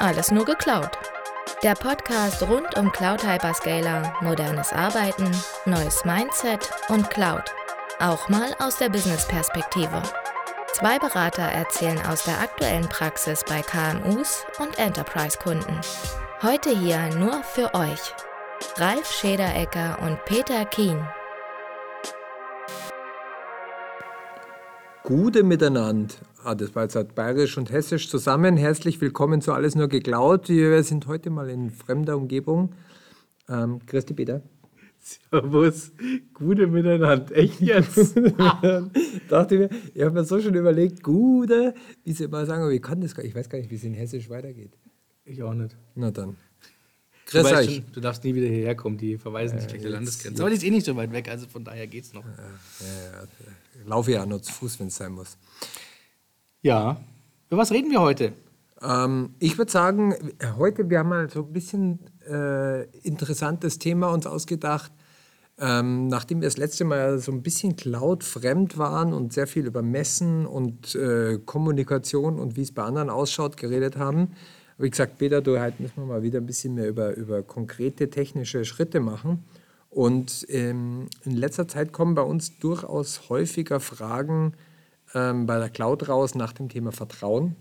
Alles nur geklaut. Der Podcast rund um Cloud Hyperscaler, modernes Arbeiten, neues Mindset und Cloud. Auch mal aus der Business-Perspektive. Zwei Berater erzählen aus der aktuellen Praxis bei KMUs und Enterprise-Kunden. Heute hier nur für euch. Ralf Schederecker und Peter Kien. Gute Miteinander. Ah, das war jetzt halt bayerisch und hessisch zusammen. Herzlich willkommen zu Alles nur geklaut. Wir sind heute mal in fremder Umgebung. Ähm, Christi Peter. Servus, gute Miteinander. Echt jetzt? Dachte mir, ich habe mir so schon überlegt, gute, wie sie immer sagen, aber ich kann das gar nicht. Ich weiß gar nicht, wie es in Hessisch weitergeht. Ich auch nicht. Na dann. Du, weißt schon, du darfst nie wieder hierher kommen, die verweisen sich gleich der Landesgrenze. Aber die ist eh nicht so weit weg, also von daher geht's noch. Ja, ja, ja. Laufe ja nur zu Fuß, wenn es sein muss. Ja. Über was reden wir heute? Ähm, ich würde sagen, heute, wir haben mal so ein bisschen äh, interessantes Thema uns ausgedacht. Ähm, nachdem wir das letzte Mal so ein bisschen Cloud-fremd waren und sehr viel über Messen und äh, Kommunikation und wie es bei anderen ausschaut geredet haben, habe ich gesagt, Peter, du, heute müssen wir mal wieder ein bisschen mehr über, über konkrete technische Schritte machen. Und ähm, in letzter Zeit kommen bei uns durchaus häufiger Fragen ähm, bei der Cloud raus nach dem Thema Vertrauen.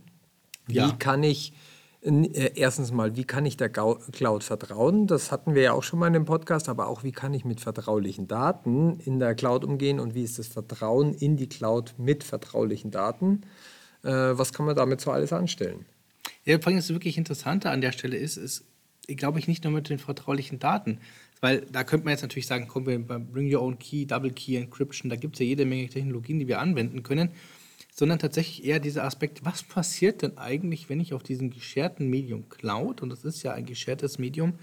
Wie ja. kann ich äh, erstens mal, wie kann ich der Cloud vertrauen? Das hatten wir ja auch schon mal in dem Podcast, aber auch wie kann ich mit vertraulichen Daten in der Cloud umgehen und wie ist das Vertrauen in die Cloud mit vertraulichen Daten? Äh, was kann man damit so alles anstellen? Ja, vor allem das wirklich Interessante an der Stelle ist, ist, glaube ich, nicht nur mit den vertraulichen Daten. Weil da könnte man jetzt natürlich sagen, komm, wir Bring Your Own Key, Double Key Encryption, da gibt es ja jede Menge Technologien, die wir anwenden können, sondern tatsächlich eher dieser Aspekt, was passiert denn eigentlich, wenn ich auf diesem gescherten Medium Cloud, und das ist ja ein geschertes Medium,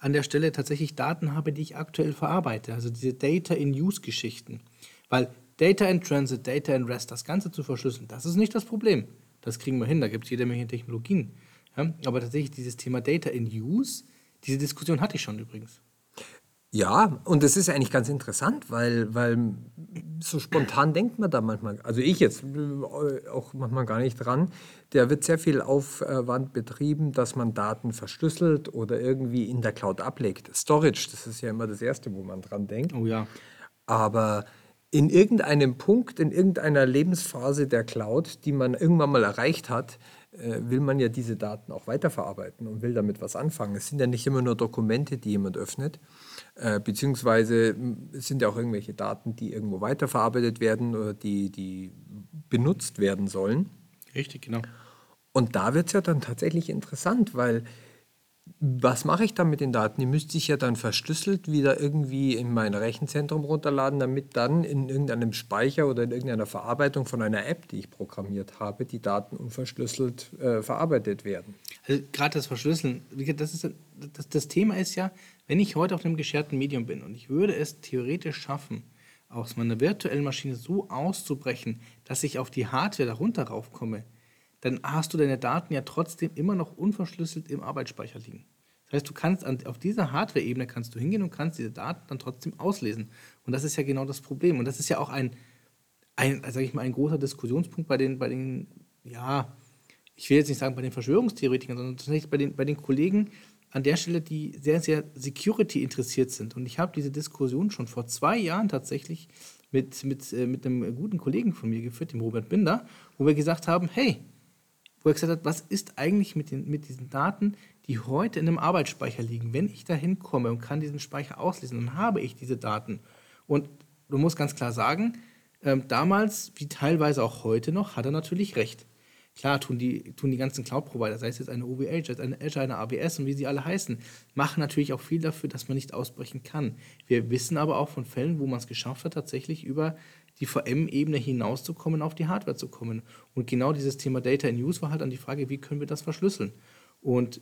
an der Stelle tatsächlich Daten habe, die ich aktuell verarbeite, also diese Data-in-Use-Geschichten. Weil Data in Transit, Data in Rest, das Ganze zu verschlüsseln, das ist nicht das Problem. Das kriegen wir hin, da gibt es jede Menge Technologien. Ja? Aber tatsächlich dieses Thema Data in Use, diese Diskussion hatte ich schon übrigens. Ja, und das ist eigentlich ganz interessant, weil, weil so spontan denkt man da manchmal, also ich jetzt äh, auch manchmal gar nicht dran, der wird sehr viel Aufwand betrieben, dass man Daten verschlüsselt oder irgendwie in der Cloud ablegt. Storage, das ist ja immer das Erste, wo man dran denkt. Oh ja. Aber in irgendeinem Punkt, in irgendeiner Lebensphase der Cloud, die man irgendwann mal erreicht hat, äh, will man ja diese Daten auch weiterverarbeiten und will damit was anfangen. Es sind ja nicht immer nur Dokumente, die jemand öffnet, äh, beziehungsweise es sind ja auch irgendwelche Daten, die irgendwo weiterverarbeitet werden oder die, die benutzt werden sollen. Richtig, genau. Und da wird es ja dann tatsächlich interessant, weil was mache ich dann mit den Daten? Die müsste ich ja dann verschlüsselt wieder irgendwie in mein Rechenzentrum runterladen, damit dann in irgendeinem Speicher oder in irgendeiner Verarbeitung von einer App, die ich programmiert habe, die Daten unverschlüsselt äh, verarbeitet werden. Also gerade das Verschlüsseln, das, ist, das, das Thema ist ja, wenn ich heute auf einem gescherten Medium bin und ich würde es theoretisch schaffen, aus meiner virtuellen Maschine so auszubrechen, dass ich auf die Hardware darunter raufkomme, dann hast du deine Daten ja trotzdem immer noch unverschlüsselt im Arbeitsspeicher liegen. Das heißt, du kannst an, auf dieser Hardware-Ebene kannst du hingehen und kannst diese Daten dann trotzdem auslesen. Und das ist ja genau das Problem. Und das ist ja auch ein, ein sage ich mal, ein großer Diskussionspunkt bei den, bei den, ja, ich will jetzt nicht sagen bei den Verschwörungstheoretikern, sondern tatsächlich bei den, bei den Kollegen an der Stelle, die sehr, sehr Security interessiert sind. Und ich habe diese Diskussion schon vor zwei Jahren tatsächlich mit, mit, äh, mit einem guten Kollegen von mir geführt, dem Robert Binder, wo wir gesagt haben, hey, wo er gesagt hat, was ist eigentlich mit, den, mit diesen Daten, die heute in einem Arbeitsspeicher liegen? Wenn ich da hinkomme und kann diesen Speicher auslesen, dann habe ich diese Daten. Und du musst ganz klar sagen, ähm, damals, wie teilweise auch heute noch, hat er natürlich recht. Klar tun die, tun die ganzen Cloud-Provider, sei es jetzt eine OVH, es eine Azure, eine AWS und wie sie alle heißen, machen natürlich auch viel dafür, dass man nicht ausbrechen kann. Wir wissen aber auch von Fällen, wo man es geschafft hat, tatsächlich über die VM-Ebene hinauszukommen, auf die Hardware zu kommen. Und genau dieses Thema Data in Use war halt dann die Frage, wie können wir das verschlüsseln? Und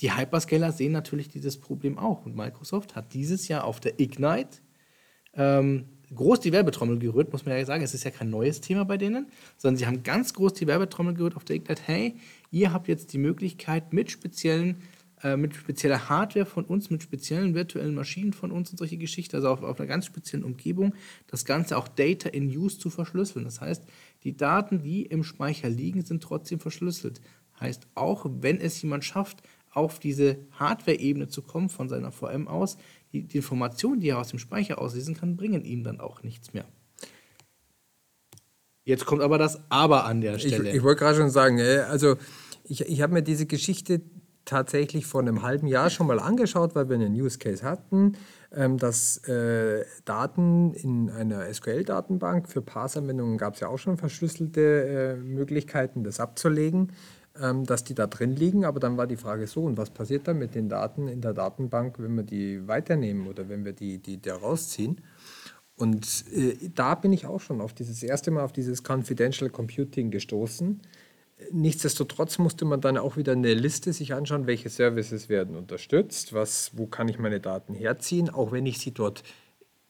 die Hyperscaler sehen natürlich dieses Problem auch. Und Microsoft hat dieses Jahr auf der Ignite ähm, groß die Werbetrommel gerührt, muss man ja sagen. Es ist ja kein neues Thema bei denen, sondern sie haben ganz groß die Werbetrommel gerührt auf der Ignite. Hey, ihr habt jetzt die Möglichkeit, mit speziellen äh, mit spezieller Hardware von uns, mit speziellen virtuellen Maschinen von uns und solche Geschichten, also auf, auf einer ganz speziellen Umgebung, das Ganze auch Data in Use zu verschlüsseln. Das heißt, die Daten, die im Speicher liegen, sind trotzdem verschlüsselt. Heißt, auch wenn es jemand schafft, auf diese Hardware-Ebene zu kommen von seiner VM aus, die, die Informationen, die er aus dem Speicher auslesen kann, bringen ihm dann auch nichts mehr. Jetzt kommt aber das Aber an der Stelle. Ich, ich wollte gerade schon sagen, also ich, ich habe mir diese Geschichte tatsächlich vor einem halben Jahr schon mal angeschaut, weil wir einen Use Case hatten, ähm, dass äh, Daten in einer SQL-Datenbank für Parse-Anwendungen gab es ja auch schon verschlüsselte äh, Möglichkeiten, das abzulegen, dass die da drin liegen. Aber dann war die Frage so, und was passiert dann mit den Daten in der Datenbank, wenn wir die weiternehmen oder wenn wir die, die da rausziehen? Und äh, da bin ich auch schon auf dieses erste Mal auf dieses Confidential Computing gestoßen. Nichtsdestotrotz musste man dann auch wieder eine Liste sich anschauen, welche Services werden unterstützt, was, wo kann ich meine Daten herziehen, auch wenn ich sie dort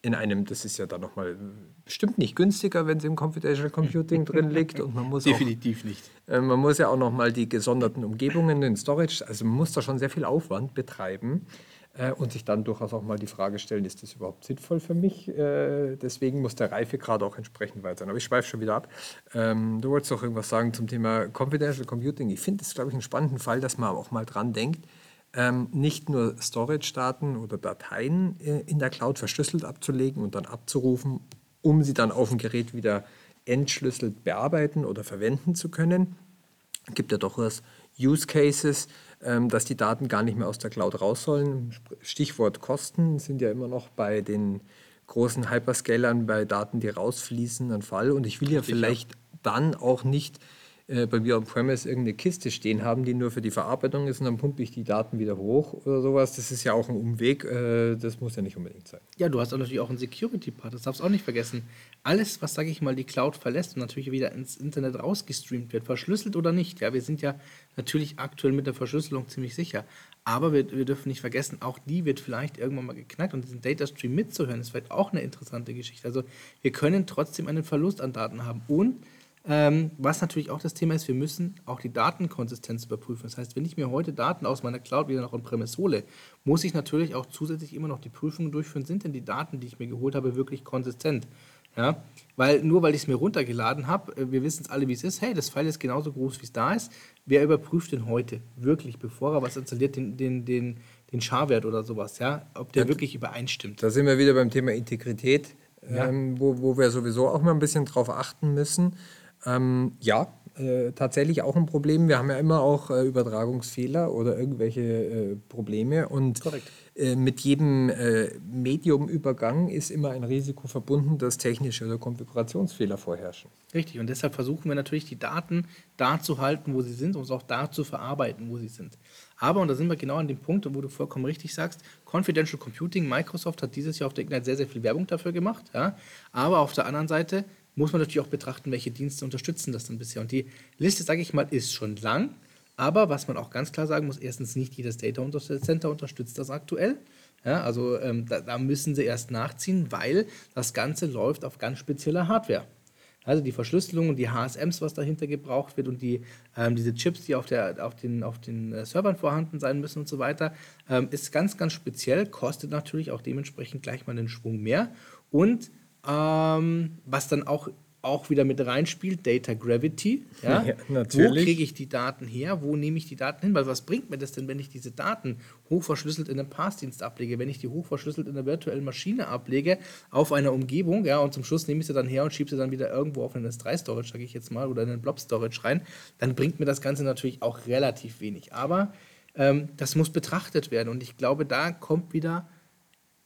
in einem, das ist ja dann nochmal bestimmt nicht günstiger, wenn es im Confidential Computing drin liegt und man muss definitiv auch, nicht. Äh, man muss ja auch nochmal die gesonderten Umgebungen in Storage, also man muss da schon sehr viel Aufwand betreiben äh, und sich dann durchaus auch mal die Frage stellen, ist das überhaupt sinnvoll für mich? Äh, deswegen muss der Reifegrad auch entsprechend weit sein. Aber ich schweife schon wieder ab. Ähm, du wolltest auch irgendwas sagen zum Thema Confidential Computing. Ich finde es, glaube ich, einen spannenden Fall, dass man auch mal dran denkt, ähm, nicht nur Storage-Daten oder Dateien äh, in der Cloud verschlüsselt abzulegen und dann abzurufen, um sie dann auf dem Gerät wieder entschlüsselt bearbeiten oder verwenden zu können. Es gibt ja durchaus Use Cases, ähm, dass die Daten gar nicht mehr aus der Cloud raus sollen. Stichwort Kosten sind ja immer noch bei den großen Hyperscalern bei Daten, die rausfließen, ein Fall. Und ich will ja vielleicht dann auch nicht äh, bei mir on-premise irgendeine Kiste stehen haben, die nur für die Verarbeitung ist und dann pumpe ich die Daten wieder hoch oder sowas. Das ist ja auch ein Umweg, äh, das muss ja nicht unbedingt sein. Ja, du hast auch natürlich auch einen Security-Part, das darfst du auch nicht vergessen. Alles, was, sage ich mal, die Cloud verlässt und natürlich wieder ins Internet rausgestreamt wird, verschlüsselt oder nicht, ja, wir sind ja natürlich aktuell mit der Verschlüsselung ziemlich sicher. Aber wir, wir dürfen nicht vergessen, auch die wird vielleicht irgendwann mal geknackt und diesen Datastream mitzuhören, ist vielleicht auch eine interessante Geschichte. Also wir können trotzdem einen Verlust an Daten haben und ähm, was natürlich auch das Thema ist, wir müssen auch die Datenkonsistenz überprüfen. Das heißt, wenn ich mir heute Daten aus meiner Cloud wieder noch on-premise hole, muss ich natürlich auch zusätzlich immer noch die Prüfungen durchführen, sind denn die Daten, die ich mir geholt habe, wirklich konsistent? Ja? Weil nur weil ich es mir runtergeladen habe, äh, wir wissen es alle, wie es ist, hey, das File ist genauso groß, wie es da ist. Wer überprüft denn heute wirklich, bevor er was installiert, den, den, den, den Schar-Wert oder sowas, ja? ob der ja, wirklich übereinstimmt? Da sind wir wieder beim Thema Integrität, ja. ähm, wo, wo wir sowieso auch mal ein bisschen drauf achten müssen. Ähm, ja, äh, tatsächlich auch ein Problem. Wir haben ja immer auch äh, Übertragungsfehler oder irgendwelche äh, Probleme. Und äh, mit jedem äh, Mediumübergang ist immer ein Risiko verbunden, dass technische oder Konfigurationsfehler vorherrschen. Richtig, und deshalb versuchen wir natürlich, die Daten da zu halten, wo sie sind, und auch da zu verarbeiten, wo sie sind. Aber, und da sind wir genau an dem Punkt, wo du vollkommen richtig sagst, Confidential Computing, Microsoft hat dieses Jahr auf der Ignite sehr, sehr viel Werbung dafür gemacht. Ja? Aber auf der anderen Seite muss man natürlich auch betrachten, welche Dienste unterstützen das dann bisher. Und die Liste, sage ich mal, ist schon lang. Aber was man auch ganz klar sagen muss, erstens nicht jedes Data Center unterstützt das aktuell. Ja, also ähm, da, da, müssen sie erst nachziehen, weil das Ganze läuft auf ganz spezieller Hardware. Also die Verschlüsselung und die HSMs, was dahinter gebraucht wird und die, ähm, diese Chips, die auf, der, auf den, auf den äh, Servern vorhanden sein müssen und so weiter, ähm, ist ganz, ganz speziell, kostet natürlich auch dementsprechend gleich mal einen Schwung mehr und ähm, was dann auch, auch wieder mit reinspielt, Data Gravity. Ja? ja natürlich. Wo kriege ich die Daten her? Wo nehme ich die Daten hin? Weil was bringt mir das denn, wenn ich diese Daten hochverschlüsselt in einem Passdienst ablege, wenn ich die hochverschlüsselt in einer virtuellen Maschine ablege, auf einer Umgebung, ja, und zum Schluss nehme ich sie dann her und schiebe sie dann wieder irgendwo auf einen S3-Storage, sage ich jetzt mal, oder in einen Blob-Storage rein, dann bringt mir das Ganze natürlich auch relativ wenig. Aber ähm, das muss betrachtet werden und ich glaube, da kommt wieder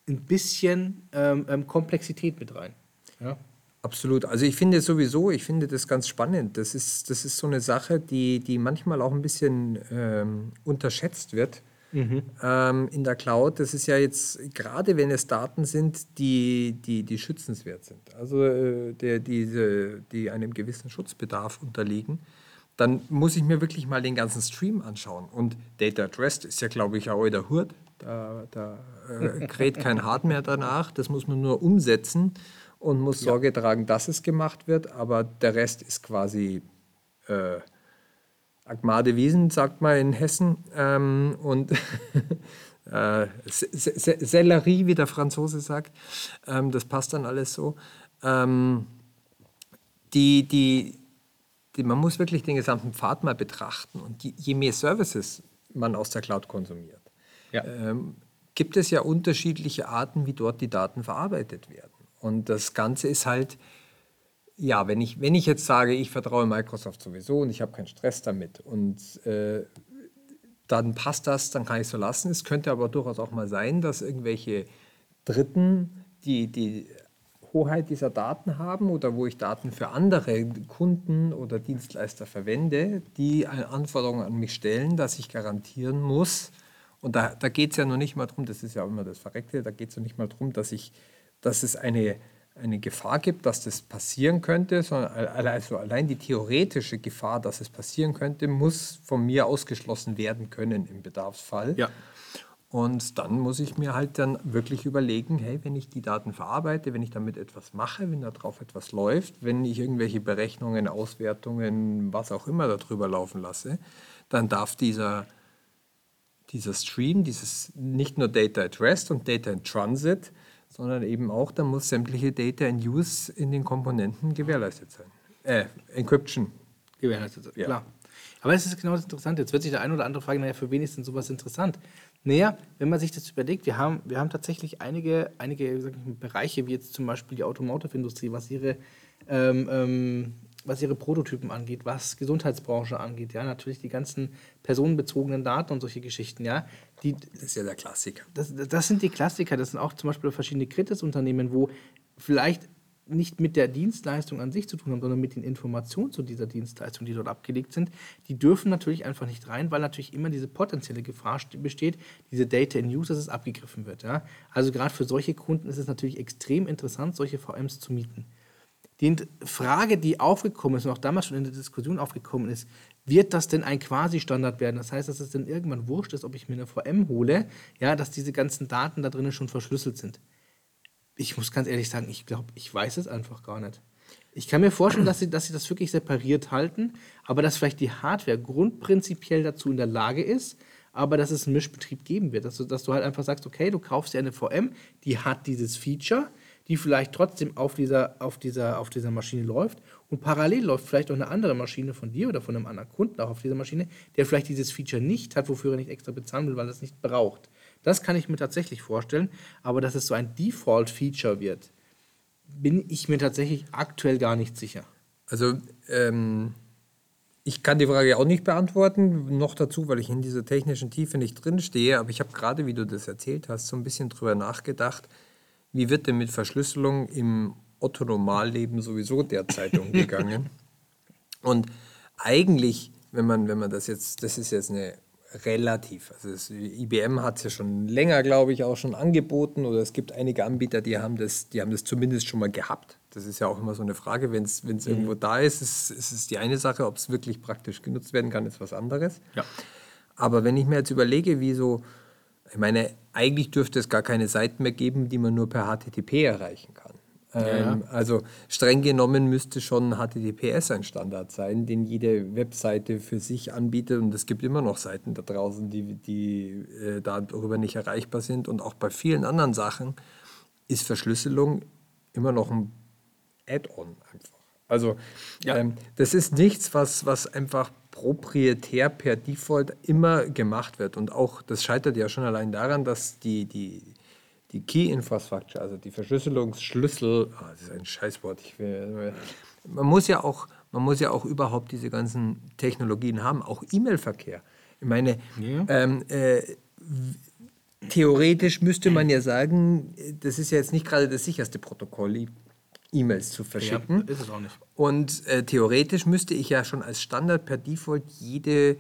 ein bisschen ähm, ähm, Komplexität mit rein. Ja? Absolut. Also ich finde sowieso, ich finde das ganz spannend. Das ist, das ist so eine Sache, die, die manchmal auch ein bisschen ähm, unterschätzt wird mhm. ähm, in der Cloud. Das ist ja jetzt, gerade wenn es Daten sind, die, die, die schützenswert sind, also äh, der, diese, die einem gewissen Schutzbedarf unterliegen, dann muss ich mir wirklich mal den ganzen Stream anschauen. Und Data at Rest ist ja, glaube ich, auch der Hurt. Da, da äh, kräht kein Hart mehr danach. Das muss man nur umsetzen und muss ja. Sorge tragen, dass es gemacht wird. Aber der Rest ist quasi äh, Agmade Wiesen, sagt man in Hessen. Ähm, und äh, Sellerie, wie der Franzose sagt. Ähm, das passt dann alles so. Ähm, die, die, die, man muss wirklich den gesamten Pfad mal betrachten. Und die, je mehr Services man aus der Cloud konsumiert, Ja. ähm, gibt es ja unterschiedliche Arten, wie dort die Daten verarbeitet werden. Und das Ganze ist halt, ja, wenn ich, wenn ich jetzt sage, ich vertraue Microsoft sowieso und ich habe keinen Stress damit und äh, dann passt das, dann kann ich es so lassen. Es könnte aber durchaus auch mal sein, dass irgendwelche Dritten, die die Hoheit dieser Daten haben oder wo ich Daten für andere Kunden oder Dienstleister verwende, die eine Anforderung an mich stellen, dass ich garantieren muss, und da, da geht es ja noch nicht mal darum, das ist ja immer das Verreckte, da geht es noch nicht mal darum, dass, ich, dass es eine, eine Gefahr gibt, dass das passieren könnte, sondern al- also allein die theoretische Gefahr, dass es passieren könnte, muss von mir ausgeschlossen werden können im Bedarfsfall. Ja. Und dann muss ich mir halt dann wirklich überlegen, hey, wenn ich die Daten verarbeite, wenn ich damit etwas mache, wenn da drauf etwas läuft, wenn ich irgendwelche Berechnungen, Auswertungen, was auch immer darüber laufen lasse, dann darf dieser, dieser Stream, dieses nicht nur Data at Rest und Data in Transit, sondern eben auch, da muss sämtliche Data in Use in den Komponenten gewährleistet sein. Äh, Encryption. gewährleistet. Ja. Klar. Aber es ist genau das Interessante. Jetzt wird sich der ein oder andere fragen, naja, für wen ist denn sowas interessant? Naja, wenn man sich das überlegt, wir haben, wir haben tatsächlich einige, einige ich Bereiche, wie jetzt zum Beispiel die Automotive-Industrie, was ihre, ähm, ähm, was ihre Prototypen angeht, was Gesundheitsbranche angeht, ja, natürlich die ganzen personenbezogenen Daten und solche Geschichten, ja, die, Das ist ja der Klassiker. das, das sind die Klassiker. Das sind auch zum Beispiel verschiedene Kritisunternehmen, wo vielleicht nicht mit der Dienstleistung an sich zu tun haben, sondern mit den Informationen zu dieser Dienstleistung, die dort abgelegt sind. Die dürfen natürlich einfach nicht rein, weil natürlich immer diese potenzielle Gefahr st- besteht, diese Data in Use, dass es abgegriffen wird. Ja? Also gerade für solche Kunden ist es natürlich extrem interessant, solche VMs zu mieten. Die Frage, die aufgekommen ist und auch damals schon in der Diskussion aufgekommen ist, wird das denn ein Quasi-Standard werden? Das heißt, dass es dann irgendwann wurscht ist, ob ich mir eine VM hole, ja, dass diese ganzen Daten da drinnen schon verschlüsselt sind. Ich muss ganz ehrlich sagen, ich glaube, ich weiß es einfach gar nicht. Ich kann mir vorstellen, dass sie, dass sie das wirklich separiert halten, aber dass vielleicht die Hardware grundprinzipiell dazu in der Lage ist, aber dass es einen Mischbetrieb geben wird. Dass du, dass du halt einfach sagst, okay, du kaufst dir eine VM, die hat dieses Feature, die vielleicht trotzdem auf dieser, auf dieser, auf dieser Maschine läuft und parallel läuft vielleicht auch eine andere Maschine von dir oder von einem anderen Kunden auch auf dieser Maschine, der vielleicht dieses Feature nicht hat, wofür er nicht extra bezahlen will, weil er es nicht braucht. Das kann ich mir tatsächlich vorstellen, aber dass es so ein Default-Feature wird, bin ich mir tatsächlich aktuell gar nicht sicher. Also ähm, ich kann die Frage auch nicht beantworten, noch dazu, weil ich in dieser technischen Tiefe nicht drinstehe, aber ich habe gerade, wie du das erzählt hast, so ein bisschen drüber nachgedacht, wie wird denn mit Verschlüsselung im Otto-Normalleben sowieso derzeit umgegangen? Und eigentlich, wenn man, wenn man das jetzt, das ist jetzt eine relativ, also das, IBM hat es ja schon länger, glaube ich, auch schon angeboten oder es gibt einige Anbieter, die haben das, die haben das zumindest schon mal gehabt. Das ist ja auch immer so eine Frage, wenn es irgendwo da ist, ist, ist es die eine Sache, ob es wirklich praktisch genutzt werden kann, ist was anderes. Ja. Aber wenn ich mir jetzt überlege, wie so, ich meine, eigentlich dürfte es gar keine Seiten mehr geben, die man nur per HTTP erreichen kann. Ähm, also streng genommen müsste schon HTTPS ein Standard sein, den jede Webseite für sich anbietet. Und es gibt immer noch Seiten da draußen, die, die äh, darüber nicht erreichbar sind. Und auch bei vielen anderen Sachen ist Verschlüsselung immer noch ein Add-on einfach. Also ähm, das ist nichts, was, was einfach proprietär per Default immer gemacht wird. Und auch das scheitert ja schon allein daran, dass die, die, die Key Infrastructure, also die Verschlüsselungsschlüssel, ah, das ist ein Scheißwort, ich will, man, muss ja auch, man muss ja auch überhaupt diese ganzen Technologien haben, auch E-Mail-Verkehr. Ich meine, ähm, äh, theoretisch müsste man ja sagen, das ist ja jetzt nicht gerade das sicherste Protokoll, E-Mails zu verschicken. ist es auch nicht. Und äh, theoretisch müsste ich ja schon als Standard per Default jede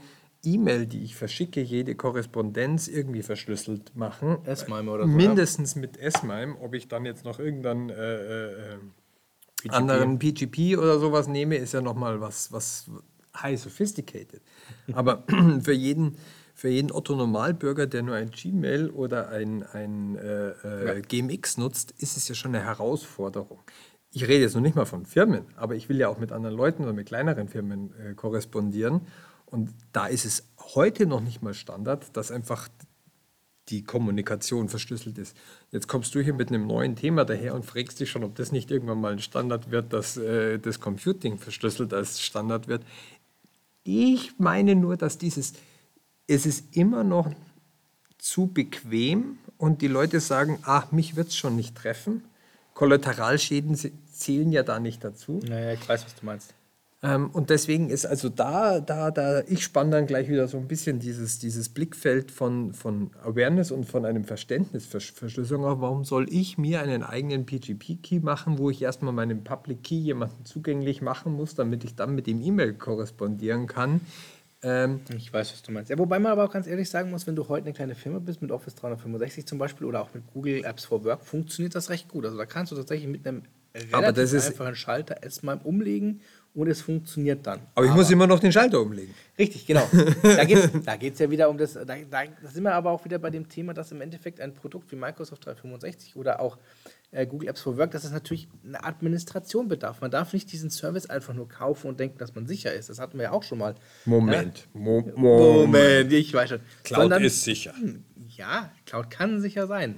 E-Mail, die ich verschicke, jede Korrespondenz irgendwie verschlüsselt machen. S-MIME oder so, Mindestens mit S-MIME. Ob ich dann jetzt noch irgendeinen äh, äh, anderen PGP oder sowas nehme, ist ja nochmal was, was high sophisticated. Aber für jeden, für jeden Otto-Normalbürger, der nur ein Gmail oder ein, ein äh, äh, GMX nutzt, ist es ja schon eine Herausforderung. Ich rede jetzt noch nicht mal von Firmen, aber ich will ja auch mit anderen Leuten oder mit kleineren Firmen äh, korrespondieren. Und da ist es heute noch nicht mal Standard, dass einfach die Kommunikation verschlüsselt ist. Jetzt kommst du hier mit einem neuen Thema daher und fragst dich schon, ob das nicht irgendwann mal ein Standard wird, dass äh, das Computing verschlüsselt als Standard wird. Ich meine nur, dass dieses, es ist immer noch zu bequem und die Leute sagen, ach, mich wird es schon nicht treffen. Kollateralschäden zählen ja da nicht dazu. Naja, ich weiß, was du meinst. Ähm, und deswegen ist also da, da, da, ich spanne dann gleich wieder so ein bisschen dieses, dieses Blickfeld von, von Awareness und von einem Verständnisverschlüsselung auf. Warum soll ich mir einen eigenen PGP-Key machen, wo ich erstmal meinen Public Key jemandem zugänglich machen muss, damit ich dann mit dem E-Mail korrespondieren kann? Ähm, ich weiß, was du meinst. Ja, wobei man aber auch ganz ehrlich sagen muss, wenn du heute eine kleine Firma bist, mit Office 365 zum Beispiel oder auch mit Google Apps for Work, funktioniert das recht gut. Also da kannst du tatsächlich mit einem relativ einfachen Schalter erstmal umlegen und es funktioniert dann. Aber ich aber, muss immer noch den Schalter umlegen. Richtig, genau. Da geht es da ja wieder um das, da, da, sind wir aber auch wieder bei dem Thema, dass im Endeffekt ein Produkt wie Microsoft 365 oder auch äh, Google Apps for Work, dass es natürlich eine Administration bedarf. Man darf nicht diesen Service einfach nur kaufen und denken, dass man sicher ist. Das hatten wir ja auch schon mal. Moment. Ja? Mo Moment, Moment, ich weiß schon. Cloud Sondern, ist sicher. Hm, ja, Cloud kann sicher sein.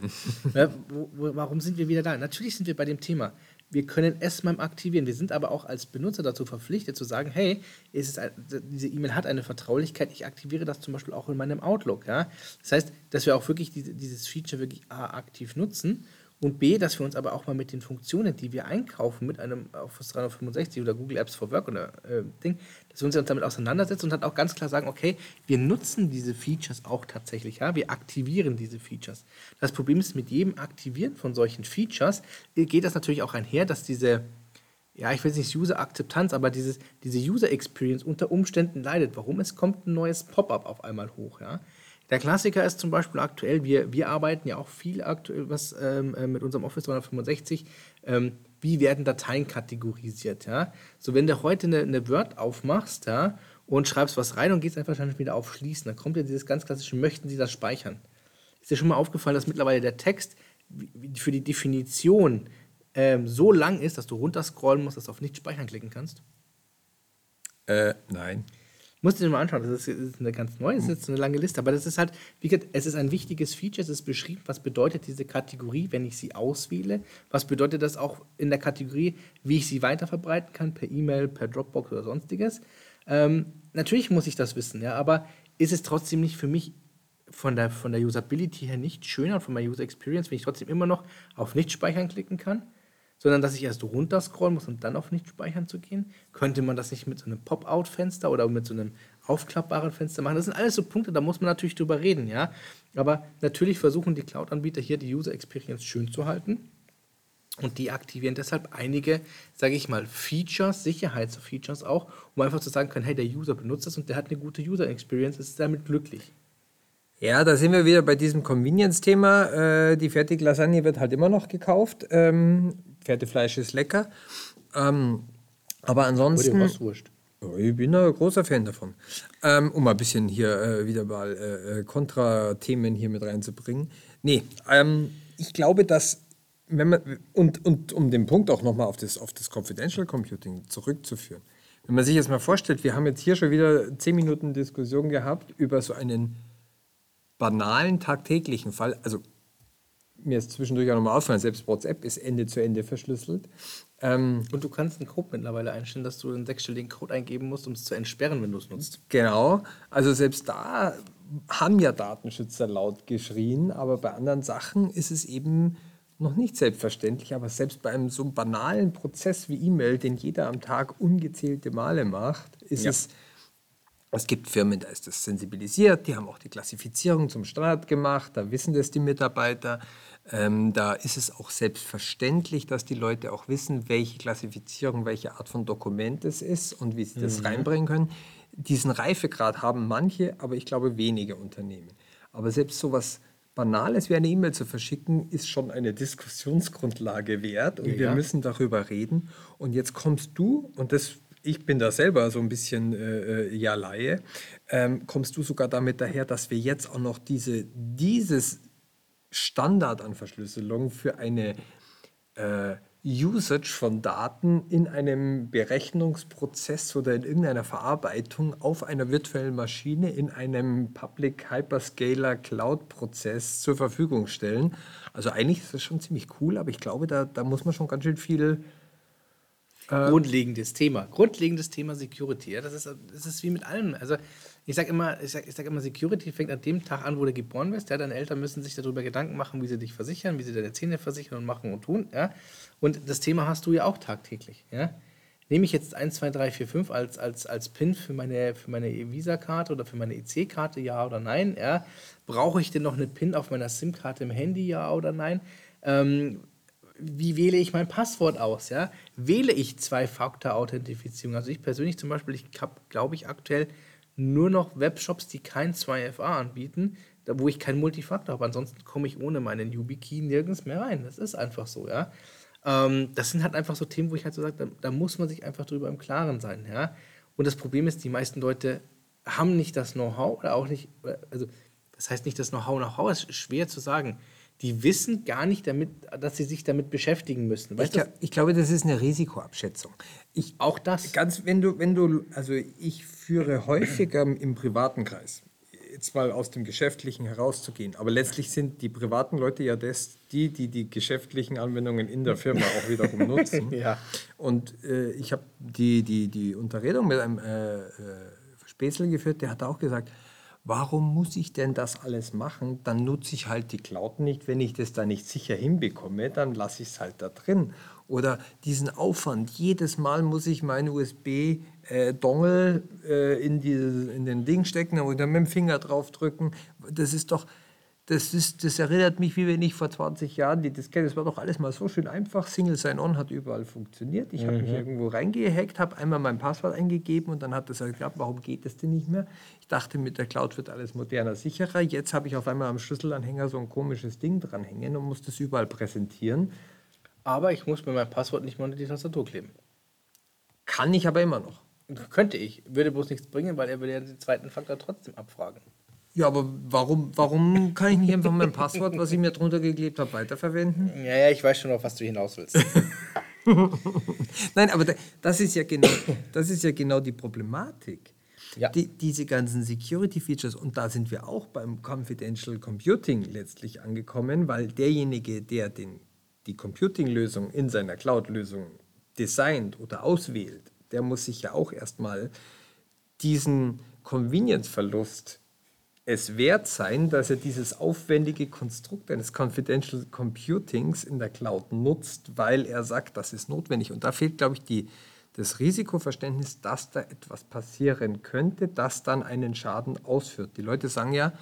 ja, wo, wo, warum sind wir wieder da? Natürlich sind wir bei dem Thema wir können S-MIME aktivieren. Wir sind aber auch als Benutzer dazu verpflichtet zu sagen, hey, ein, diese E-Mail hat eine Vertraulichkeit, ich aktiviere das zum Beispiel auch in meinem Outlook. Ja? Das heißt, dass wir auch wirklich diese, dieses Feature wirklich aktiv nutzen und B, dass wir uns aber auch mal mit den Funktionen, die wir einkaufen mit einem Office 365 oder Google Apps for Work oder äh, Ding, dass wir uns damit auseinandersetzen und dann auch ganz klar sagen, okay, wir nutzen diese Features auch tatsächlich, ja, wir aktivieren diese Features. Das Problem ist, mit jedem Aktivieren von solchen Features äh, geht das natürlich auch einher, dass diese, ja, ich will nicht User-Akzeptanz, aber dieses, diese User-Experience unter Umständen leidet. Warum? Es kommt ein neues Pop-up auf einmal hoch, ja. Der Klassiker ist zum Beispiel aktuell, wir, wir arbeiten ja auch viel aktuell was ähm, äh, mit unserem Office 365. Ähm, wie werden Dateien kategorisiert? Ja? So, wenn du heute eine, eine Word aufmachst ja, und schreibst was rein und gehst einfach wahrscheinlich wieder auf Schließen, dann kommt ja dieses ganz klassische, möchten Sie das speichern? Ist dir schon mal aufgefallen, dass mittlerweile der Text für die Definition ähm, so lang ist, dass du runterscrollen musst, dass du auf Nicht speichern klicken kannst? Äh, nein. Musst du dir mal anschauen, das ist, ist eine ganz neue, das ist jetzt eine lange Liste, aber das ist halt, wie gesagt, es ist ein wichtiges Feature, es ist beschrieben, was bedeutet diese Kategorie, wenn ich sie auswähle, was bedeutet das auch in der Kategorie, wie ich sie weiterverbreiten kann, per E-Mail, per Dropbox oder sonstiges. Ähm, natürlich muss ich das wissen, ja, aber ist es trotzdem nicht für mich von der, von der Usability her nicht schöner, von meiner User Experience, wenn ich trotzdem immer noch auf Nicht-Speichern klicken kann? Sondern dass ich erst runterscrollen muss und dann auf nicht speichern zu gehen? Könnte man das nicht mit so einem Pop-out-Fenster oder mit so einem aufklappbaren Fenster machen? Das sind alles so Punkte, da muss man natürlich drüber reden, ja. Aber natürlich versuchen die Cloud-Anbieter hier die User Experience schön zu halten. Und die aktivieren deshalb einige, sage ich mal, Features, Sicherheitsfeatures auch, um einfach zu sagen können, hey, der User benutzt das und der hat eine gute User Experience, ist damit glücklich. Ja, da sind wir wieder bei diesem Convenience-Thema. Äh, die Fertiglasagne wird halt immer noch gekauft. Ähm, Pferdefleisch ist lecker. Ähm, aber ansonsten. was wurscht. Ich bin ein großer Fan davon. Ähm, um mal ein bisschen hier äh, wieder mal äh, äh, Kontra-Themen hier mit reinzubringen. Nee, ähm, ich glaube, dass, wenn man, und, und um den Punkt auch nochmal auf das, auf das Confidential Computing zurückzuführen, wenn man sich jetzt mal vorstellt, wir haben jetzt hier schon wieder zehn Minuten Diskussion gehabt über so einen banalen tagtäglichen Fall, also mir ist zwischendurch auch nochmal aufgefallen, selbst WhatsApp ist Ende zu Ende verschlüsselt. Ähm, und du kannst einen Code mittlerweile einstellen, dass du einen sechsstelligen Code eingeben musst, um es zu entsperren, wenn du es nutzt. Genau. Also selbst da haben ja Datenschützer laut geschrien, aber bei anderen Sachen ist es eben noch nicht selbstverständlich. Aber selbst bei einem so banalen Prozess wie E-Mail, den jeder am Tag ungezählte Male macht, ist ja. es es gibt Firmen, da ist das sensibilisiert, die haben auch die Klassifizierung zum Standard gemacht, da wissen das die Mitarbeiter. Ähm, da ist es auch selbstverständlich, dass die Leute auch wissen, welche Klassifizierung, welche Art von Dokument es ist und wie sie das mhm. reinbringen können. Diesen Reifegrad haben manche, aber ich glaube wenige Unternehmen. Aber selbst so etwas Banales wie eine E-Mail zu verschicken, ist schon eine Diskussionsgrundlage wert und ja, wir müssen darüber reden. Und jetzt kommst du, und das ich bin da selber so ein bisschen äh, äh, ja Laie, ähm, kommst du sogar damit daher, dass wir jetzt auch noch diese, dieses Standard an Verschlüsselung für eine äh, Usage von Daten in einem Berechnungsprozess oder in irgendeiner Verarbeitung auf einer virtuellen Maschine in einem Public Hyperscaler Cloud-Prozess zur Verfügung stellen. Also eigentlich ist das schon ziemlich cool, aber ich glaube, da, da muss man schon ganz schön viel grundlegendes Thema. Grundlegendes Thema Security. Ja, das, ist, das ist wie mit allem. Also ich sage immer, ich sag, ich sag immer, Security fängt an dem Tag an, wo du geboren wirst. Ja, deine Eltern müssen sich darüber Gedanken machen, wie sie dich versichern, wie sie deine Zähne versichern und machen und tun. Ja? Und das Thema hast du ja auch tagtäglich. Ja? Nehme ich jetzt 1, 2, 3, 4, 5 als, als, als PIN für meine, für meine Visa-Karte oder für meine EC-Karte, ja oder nein? Ja? Brauche ich denn noch eine PIN auf meiner SIM-Karte im Handy, ja oder nein? Ähm, wie wähle ich mein Passwort aus? Ja? Wähle ich Zwei-Faktor-Authentifizierung? Also ich persönlich zum Beispiel, ich habe, glaube ich, aktuell nur noch Webshops, die kein 2FA anbieten, wo ich kein Multifaktor habe. Ansonsten komme ich ohne meinen YubiKey nirgends mehr rein. Das ist einfach so, ja. Ähm, das sind halt einfach so Themen, wo ich halt so sage, da, da, muss man sich einfach drüber im Klaren sein, ja. Und das Problem ist, die meisten Leute haben nicht das Know-how oder auch nicht, also das heißt nicht das Know-how, Know-how ist schwer zu sagen die wissen gar nicht damit, dass sie sich damit beschäftigen müssen. Weißt ich, ich glaube, das ist eine Risikoabschätzung. Ich, auch das. Ganz, wenn du, wenn du, also ich führe häufiger im privaten Kreis, jetzt mal aus dem Geschäftlichen herauszugehen, aber letztlich sind die privaten Leute ja das, die, die die geschäftlichen Anwendungen in der Firma auch wiederum nutzen. ja. Und äh, ich habe die, die, die Unterredung mit einem äh, äh, Spätzle geführt, der hat auch gesagt, warum muss ich denn das alles machen? Dann nutze ich halt die Cloud nicht. Wenn ich das da nicht sicher hinbekomme, dann lasse ich es halt da drin. Oder diesen Aufwand. Jedes Mal muss ich meinen USB-Dongle äh, äh, in, in den Ding stecken oder mit dem Finger drauf drücken. Das ist doch das, ist, das erinnert mich, wie wenn ich vor 20 Jahren die Diskette, das war doch alles mal so schön einfach. Single Sign-On hat überall funktioniert. Ich mhm. habe mich irgendwo reingehackt, habe einmal mein Passwort eingegeben und dann hat das geklappt. Warum geht das denn nicht mehr? Ich dachte, mit der Cloud wird alles moderner, sicherer. Jetzt habe ich auf einmal am Schlüsselanhänger so ein komisches Ding dranhängen und muss das überall präsentieren. Aber ich muss mir mein Passwort nicht mal unter die Tastatur kleben. Kann ich aber immer noch. Könnte ich. Würde bloß nichts bringen, weil er würde ja den zweiten Faktor trotzdem abfragen. Ja, aber warum, warum kann ich nicht einfach mein Passwort, was ich mir drunter geklebt habe, weiterverwenden? Ja, ja, ich weiß schon, auf was du hinaus willst. Nein, aber das ist ja genau, das ist ja genau die Problematik. Ja. Die, diese ganzen Security-Features, und da sind wir auch beim Confidential Computing letztlich angekommen, weil derjenige, der den, die Computing-Lösung in seiner Cloud-Lösung designt oder auswählt, der muss sich ja auch erstmal diesen Convenience-Verlust es wert sein, dass er dieses aufwendige Konstrukt eines Confidential Computings in der Cloud nutzt, weil er sagt, das ist notwendig. Und da fehlt, glaube ich, die, das Risikoverständnis, dass da etwas passieren könnte, das dann einen Schaden ausführt. Die Leute sagen ja,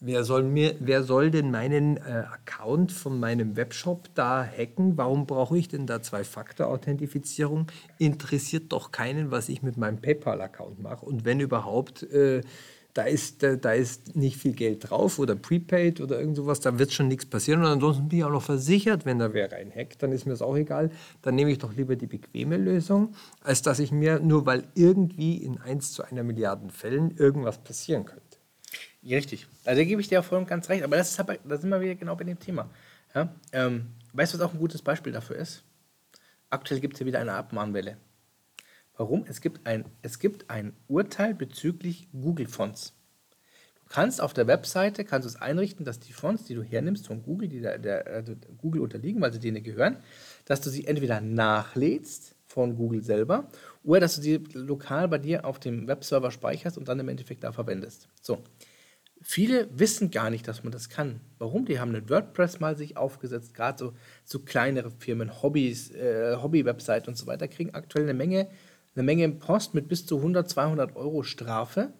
wer soll, mir, wer soll denn meinen äh, Account von meinem Webshop da hacken? Warum brauche ich denn da Zwei-Faktor-Authentifizierung? Interessiert doch keinen, was ich mit meinem PayPal-Account mache. Und wenn überhaupt... Äh, da ist, da ist nicht viel Geld drauf oder Prepaid oder irgend sowas, da wird schon nichts passieren. Und ansonsten bin ich auch noch versichert, wenn da wer reinhackt, dann ist mir das auch egal. Dann nehme ich doch lieber die bequeme Lösung, als dass ich mir, nur weil irgendwie in 1 zu einer Milliarden Fällen irgendwas passieren könnte. Ja, richtig. Also da gebe ich dir ja voll und ganz recht. Aber das ist, da sind wir wieder genau bei dem Thema. Ja? Ähm, weißt du, was auch ein gutes Beispiel dafür ist? Aktuell gibt es ja wieder eine Abmahnwelle. Warum? Es gibt ein, es gibt ein Urteil bezüglich Google-Fonts. Du kannst auf der Webseite kannst es einrichten, dass die Fonts, die du hernimmst von Google, die der, der also Google unterliegen, weil sie denen gehören, dass du sie entweder nachlädst von Google selber oder dass du sie lokal bei dir auf dem Webserver speicherst und dann im Endeffekt da verwendest. So. Viele wissen gar nicht, dass man das kann. Warum? Die haben einen WordPress mal sich aufgesetzt, gerade so, so kleinere Firmen, Hobbys, äh, Hobby-Website und so weiter, kriegen aktuell eine Menge eine Menge Post mit bis zu 100, 200 Euro Strafe,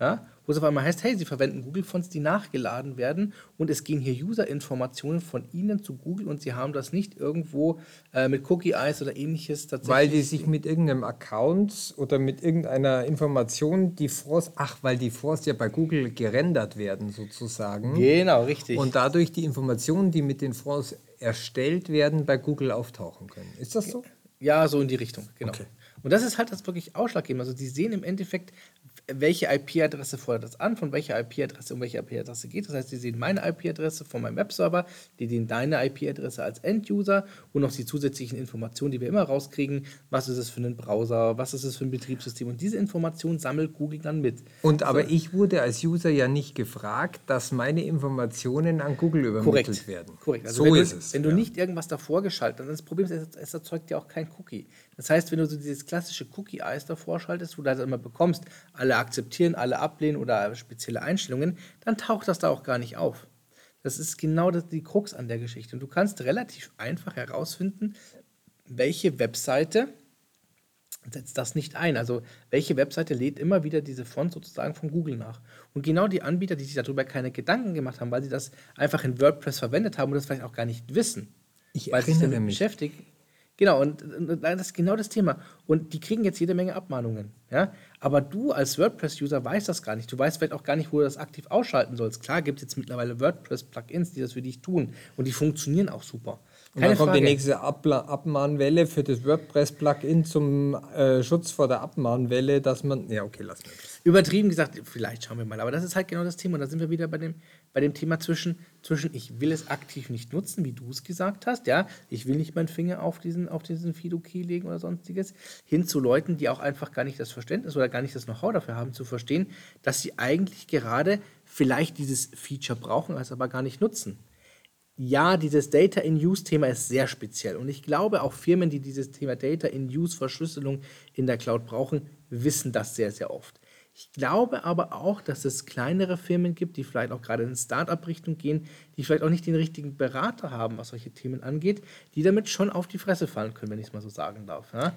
ja, wo es auf einmal heißt, hey, Sie verwenden Google-Fonts, die nachgeladen werden und es gehen hier User-Informationen von Ihnen zu Google und Sie haben das nicht irgendwo äh, mit Cookie-Eyes oder ähnliches tatsächlich. Weil die sich mit irgendeinem Account oder mit irgendeiner Information, die Fonds, ach, weil die Fonds ja bei Google gerendert werden sozusagen. Genau, richtig. Und dadurch die Informationen, die mit den Fonds erstellt werden, bei Google auftauchen können. Ist das so? Ja, so in die Richtung, genau. Okay. Und das ist halt das wirklich ausschlaggebend. Also die sehen im Endeffekt, welche IP-Adresse fordert das an, von welcher IP-Adresse um welche IP-Adresse geht. Das heißt, die sehen meine IP-Adresse von meinem Webserver, die sehen deine IP-Adresse als End-User und noch die zusätzlichen Informationen, die wir immer rauskriegen. Was ist es für ein Browser, was ist es für ein Betriebssystem? Und diese Informationen sammelt Google dann mit. Und aber so. ich wurde als User ja nicht gefragt, dass meine Informationen an Google übermittelt Korrekt. werden. Korrekt. Also so ist du, es. Wenn du nicht irgendwas davor geschaltet hast, dann ist das Problem, ist, es erzeugt ja auch kein Cookie. Das heißt, wenn du so dieses klassische Cookie-Eyes davor schaltest, wo du das immer bekommst, alle akzeptieren, alle ablehnen oder spezielle Einstellungen, dann taucht das da auch gar nicht auf. Das ist genau das, die Krux an der Geschichte. Und du kannst relativ einfach herausfinden, welche Webseite setzt das nicht ein. Also welche Webseite lädt immer wieder diese Font sozusagen von Google nach. Und genau die Anbieter, die sich darüber keine Gedanken gemacht haben, weil sie das einfach in WordPress verwendet haben und das vielleicht auch gar nicht wissen, ich weil sie sich damit mich. beschäftigen, Genau, und, und das ist genau das Thema. Und die kriegen jetzt jede Menge Abmahnungen. Ja? Aber du als WordPress-User weißt das gar nicht. Du weißt vielleicht auch gar nicht, wo du das aktiv ausschalten sollst. Klar gibt es jetzt mittlerweile WordPress-Plugins, die das für dich tun. Und die funktionieren auch super. Und dann kommt Frage. die nächste Abla Abmahnwelle für das WordPress-Plugin zum äh, Schutz vor der Abmahnwelle, dass man. Ja, okay, lass mal. Übertrieben gesagt, vielleicht schauen wir mal. Aber das ist halt genau das Thema. Und da sind wir wieder bei dem, bei dem Thema zwischen, zwischen, ich will es aktiv nicht nutzen, wie du es gesagt hast, ja, ich will nicht meinen Finger auf diesen, auf diesen Fido-Key legen oder sonstiges, hin zu Leuten, die auch einfach gar nicht das Verständnis oder gar nicht das Know-how dafür haben, zu verstehen, dass sie eigentlich gerade vielleicht dieses Feature brauchen, es aber gar nicht nutzen ja, dieses Data in Use Thema ist sehr speziell. Und ich glaube, auch Firmen, die dieses Thema Data in Use Verschlüsselung in der Cloud brauchen, wissen das sehr, sehr oft. Ich glaube aber auch, dass es kleinere Firmen gibt, die vielleicht auch gerade in Start-up-Richtung gehen, die vielleicht auch nicht den richtigen Berater haben, was solche Themen angeht, die damit schon auf die Fresse fallen können, wenn ich es mal so sagen darf. Ja?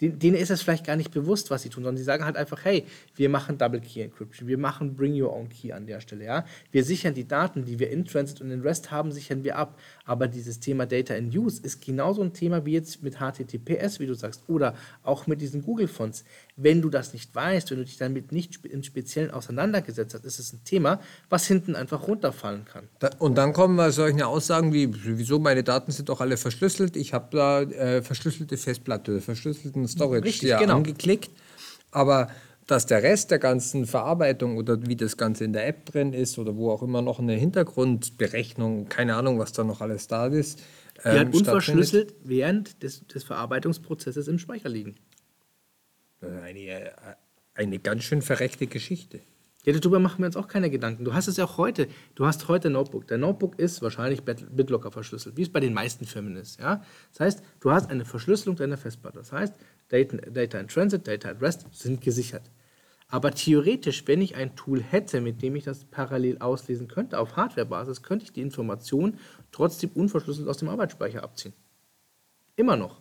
denen ist es vielleicht gar nicht bewusst, was sie tun, sondern sie sagen halt einfach, hey, wir machen Double Key Encryption, wir machen Bring Your Own Key an der Stelle, ja. Wir sichern die Daten, die wir in Transit und in REST haben, sichern wir ab. Aber dieses Thema Data in Use ist genauso ein Thema wie jetzt mit HTTPS, wie du sagst, oder auch mit diesen Google-Fonts. Wenn du das nicht weißt, wenn du dich damit nicht im Speziellen auseinandergesetzt hast, ist es ein Thema, was hinten einfach runterfallen kann. Da, und dann kommen wir solche Aussagen wie, wieso meine Daten sind doch alle verschlüsselt, ich habe da äh, verschlüsselte Festplatte, verschlüsselten Storage Richtig, ja, genau. angeklickt. Aber dass der Rest der ganzen Verarbeitung oder wie das Ganze in der App drin ist oder wo auch immer noch eine Hintergrundberechnung, keine Ahnung, was da noch alles da ist. Die ähm, hat unverschlüsselt während des, des Verarbeitungsprozesses im Speicher liegen. Eine, äh, eine ganz schön verrechte Geschichte. Ja, darüber machen wir uns auch keine Gedanken. Du hast es ja auch heute. Du hast heute ein Notebook. Der Notebook ist wahrscheinlich BitLocker verschlüsselt, wie es bei den meisten Firmen ist. Ja? Das heißt, du hast eine Verschlüsselung deiner Festplatte. Das heißt, Data, Data in Transit, Data at Rest sind gesichert. Aber theoretisch, wenn ich ein Tool hätte, mit dem ich das parallel auslesen könnte, auf Hardwarebasis, könnte ich die Information trotzdem unverschlüsselt aus dem Arbeitsspeicher abziehen. Immer noch.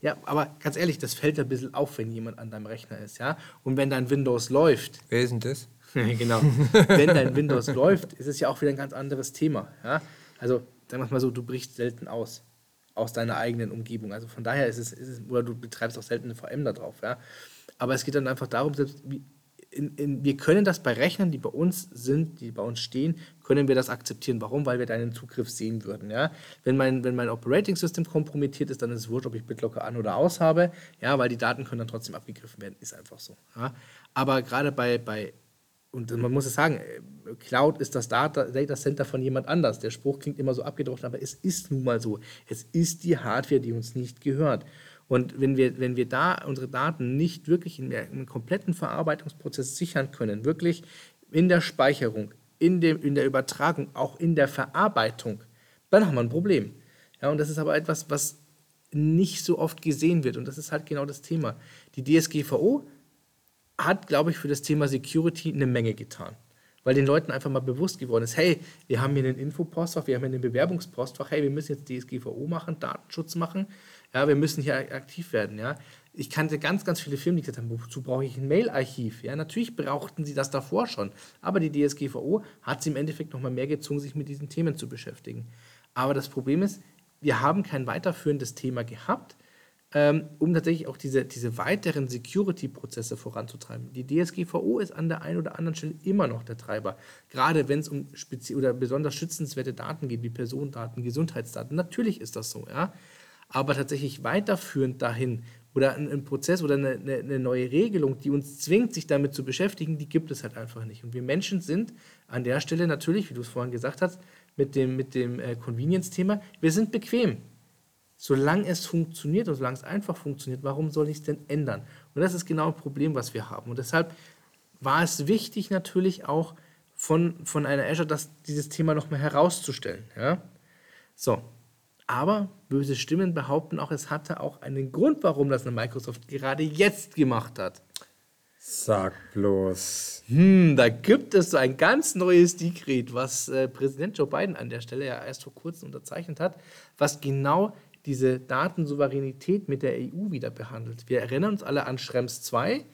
Ja, aber ganz ehrlich, das fällt ein bisschen auf, wenn jemand an deinem Rechner ist, ja. Und wenn dein Windows läuft. Wer ist denn das? genau. Wenn dein Windows läuft, ist es ja auch wieder ein ganz anderes Thema. Ja? Also, sagen wir mal so, du brichst selten aus aus deiner eigenen Umgebung. Also von daher ist es, ist es oder du betreibst auch selten eine VM da drauf. Ja? Aber es geht dann einfach darum, selbst wie, in, in, wir können das bei Rechnern, die bei uns sind, die bei uns stehen, können wir das akzeptieren. Warum? Weil wir deinen Zugriff sehen würden. Ja? Wenn, mein, wenn mein Operating System kompromittiert ist, dann ist es wurscht, ob ich BitLocker an oder aus habe, ja, weil die Daten können dann trotzdem abgegriffen werden. Ist einfach so. Ja? Aber gerade bei, bei und man muss es sagen, Cloud ist das Data, Data Center von jemand anders. Der Spruch klingt immer so abgedroschen, aber es ist nun mal so. Es ist die Hardware, die uns nicht gehört. Und wenn wir, wenn wir da unsere Daten nicht wirklich in einem kompletten Verarbeitungsprozess sichern können, wirklich in der Speicherung, in, dem, in der Übertragung, auch in der Verarbeitung, dann haben wir ein Problem. Ja, und das ist aber etwas, was nicht so oft gesehen wird. Und das ist halt genau das Thema. Die DSGVO hat, glaube ich, für das Thema Security eine Menge getan. Weil den Leuten einfach mal bewusst geworden ist, hey, wir haben hier einen Infopostfach, wir haben hier einen Bewerbungspostfach, hey, wir müssen jetzt DSGVO machen, Datenschutz machen, ja, wir müssen hier aktiv werden, ja. Ich kannte ganz, ganz viele Firmen, die gesagt haben, wozu brauche ich ein Mail-Archiv? Ja, natürlich brauchten sie das davor schon, aber die DSGVO hat sie im Endeffekt nochmal mehr gezwungen, sich mit diesen Themen zu beschäftigen. Aber das Problem ist, wir haben kein weiterführendes Thema gehabt, ähm, um tatsächlich auch diese, diese weiteren Security-Prozesse voranzutreiben. Die DSGVO ist an der einen oder anderen Stelle immer noch der Treiber, gerade wenn es um oder besonders schützenswerte Daten geht, wie Personendaten, Gesundheitsdaten. Natürlich ist das so, ja. Aber tatsächlich weiterführend dahin, oder ein, ein Prozess oder eine, eine, neue Regelung, die uns zwingt, sich damit zu beschäftigen, die gibt es halt einfach nicht. Und wir Menschen sind an der Stelle natürlich, wie du es vorhin gesagt hast, mit dem, mit dem äh, Convenience-Thema, wir sind bequem. Solange es funktioniert und solange es einfach funktioniert, warum soll ich es denn ändern? Und das ist genau ein Problem, was wir haben. Und deshalb war es wichtig natürlich auch von, von einer Azure, das, dieses Thema nochmal herauszustellen. Ja? So, aber böse Stimmen behaupten auch, es hatte auch einen Grund, warum das eine Microsoft gerade jetzt gemacht hat. Sag bloß. Hm, da gibt es so ein ganz neues Dekret, was äh, Präsident Joe Biden an der Stelle ja erst vor kurzem unterzeichnet hat, was genau diese Datensouveränität mit der EU wieder behandelt. Wir erinnern uns alle an Schrems 2,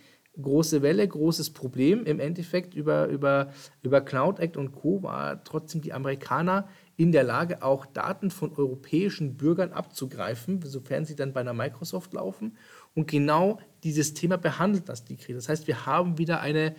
große Welle, großes Problem. Im Endeffekt über, über, über Cloud Act und Co. war trotzdem die Amerikaner in der Lage, auch Daten von europäischen Bürgern abzugreifen, sofern sie dann bei einer Microsoft laufen. Und genau dieses Thema behandelt das Dekret. Das heißt, wir haben wieder eine,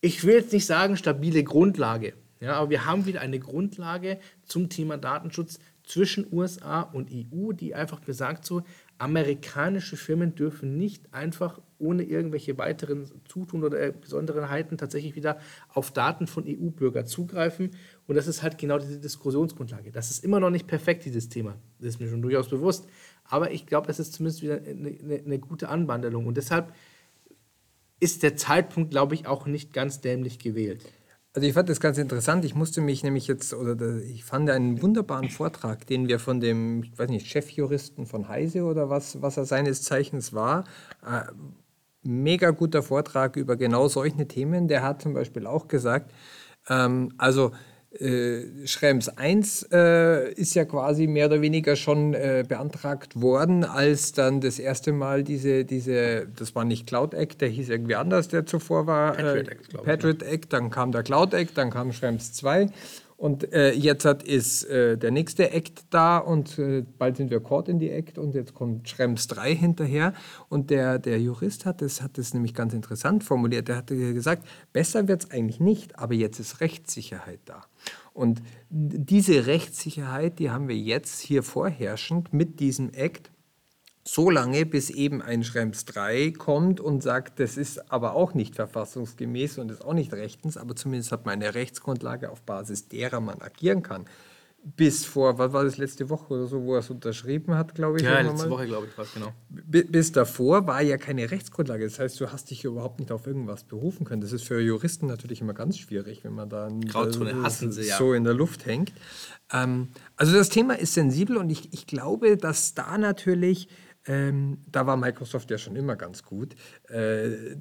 ich will jetzt nicht sagen stabile Grundlage, ja, aber wir haben wieder eine Grundlage zum Thema Datenschutz, zwischen USA und EU, die einfach besagt so, amerikanische Firmen dürfen nicht einfach ohne irgendwelche weiteren Zutun oder Besonderheiten tatsächlich wieder auf Daten von EU-Bürgern zugreifen. Und das ist halt genau diese Diskussionsgrundlage. Das ist immer noch nicht perfekt, dieses Thema. Das ist mir schon durchaus bewusst. Aber ich glaube, es ist zumindest wieder eine, eine, eine gute Anbandelung. Und deshalb ist der Zeitpunkt, glaube ich, auch nicht ganz dämlich gewählt. Also ich fand das ganz interessant. Ich musste mich nämlich jetzt, oder ich fand einen wunderbaren Vortrag, den wir von dem, ich weiß nicht, Chefjuristen von Heise oder was, was er seines Zeichens war. Äh, mega guter Vortrag über genau solche Themen. Der hat zum Beispiel auch gesagt, ähm, also äh, Schrems 1 äh, ist ja quasi mehr oder weniger schon äh, beantragt worden, als dann das erste Mal diese, diese, das war nicht Cloud Act, der hieß irgendwie anders, der zuvor war. Patriot äh, Act, Patriot Act, dann kam der Cloud Act, dann kam Schrems 2 und äh, jetzt hat, ist äh, der nächste Act da und äh, bald sind wir caught in die Act und jetzt kommt Schrems 3 hinterher. Und der, der Jurist hat das, hat das nämlich ganz interessant formuliert. Der hat gesagt, besser wird es eigentlich nicht, aber jetzt ist Rechtssicherheit da. Und diese Rechtssicherheit, die haben wir jetzt hier vorherrschend mit diesem Act so lange, bis eben ein Schrems 3 kommt und sagt, das ist aber auch nicht verfassungsgemäß und ist auch nicht rechtens, aber zumindest hat man eine Rechtsgrundlage, auf Basis derer man agieren kann bis vor, was war das letzte Woche oder so, wo er es unterschrieben hat, glaube ich. Ja, letzte Woche, glaube ich, war es genau. Bis davor war ja keine Rechtsgrundlage. Das heißt, du hast dich überhaupt nicht auf irgendwas berufen können. Das ist für Juristen natürlich immer ganz schwierig, wenn man da Grauzone hassen sie, ja. so in der Luft hängt. Ähm, also das Thema ist sensibel und ich, ich glaube, dass da natürlich ähm, da war Microsoft ja schon immer ganz gut,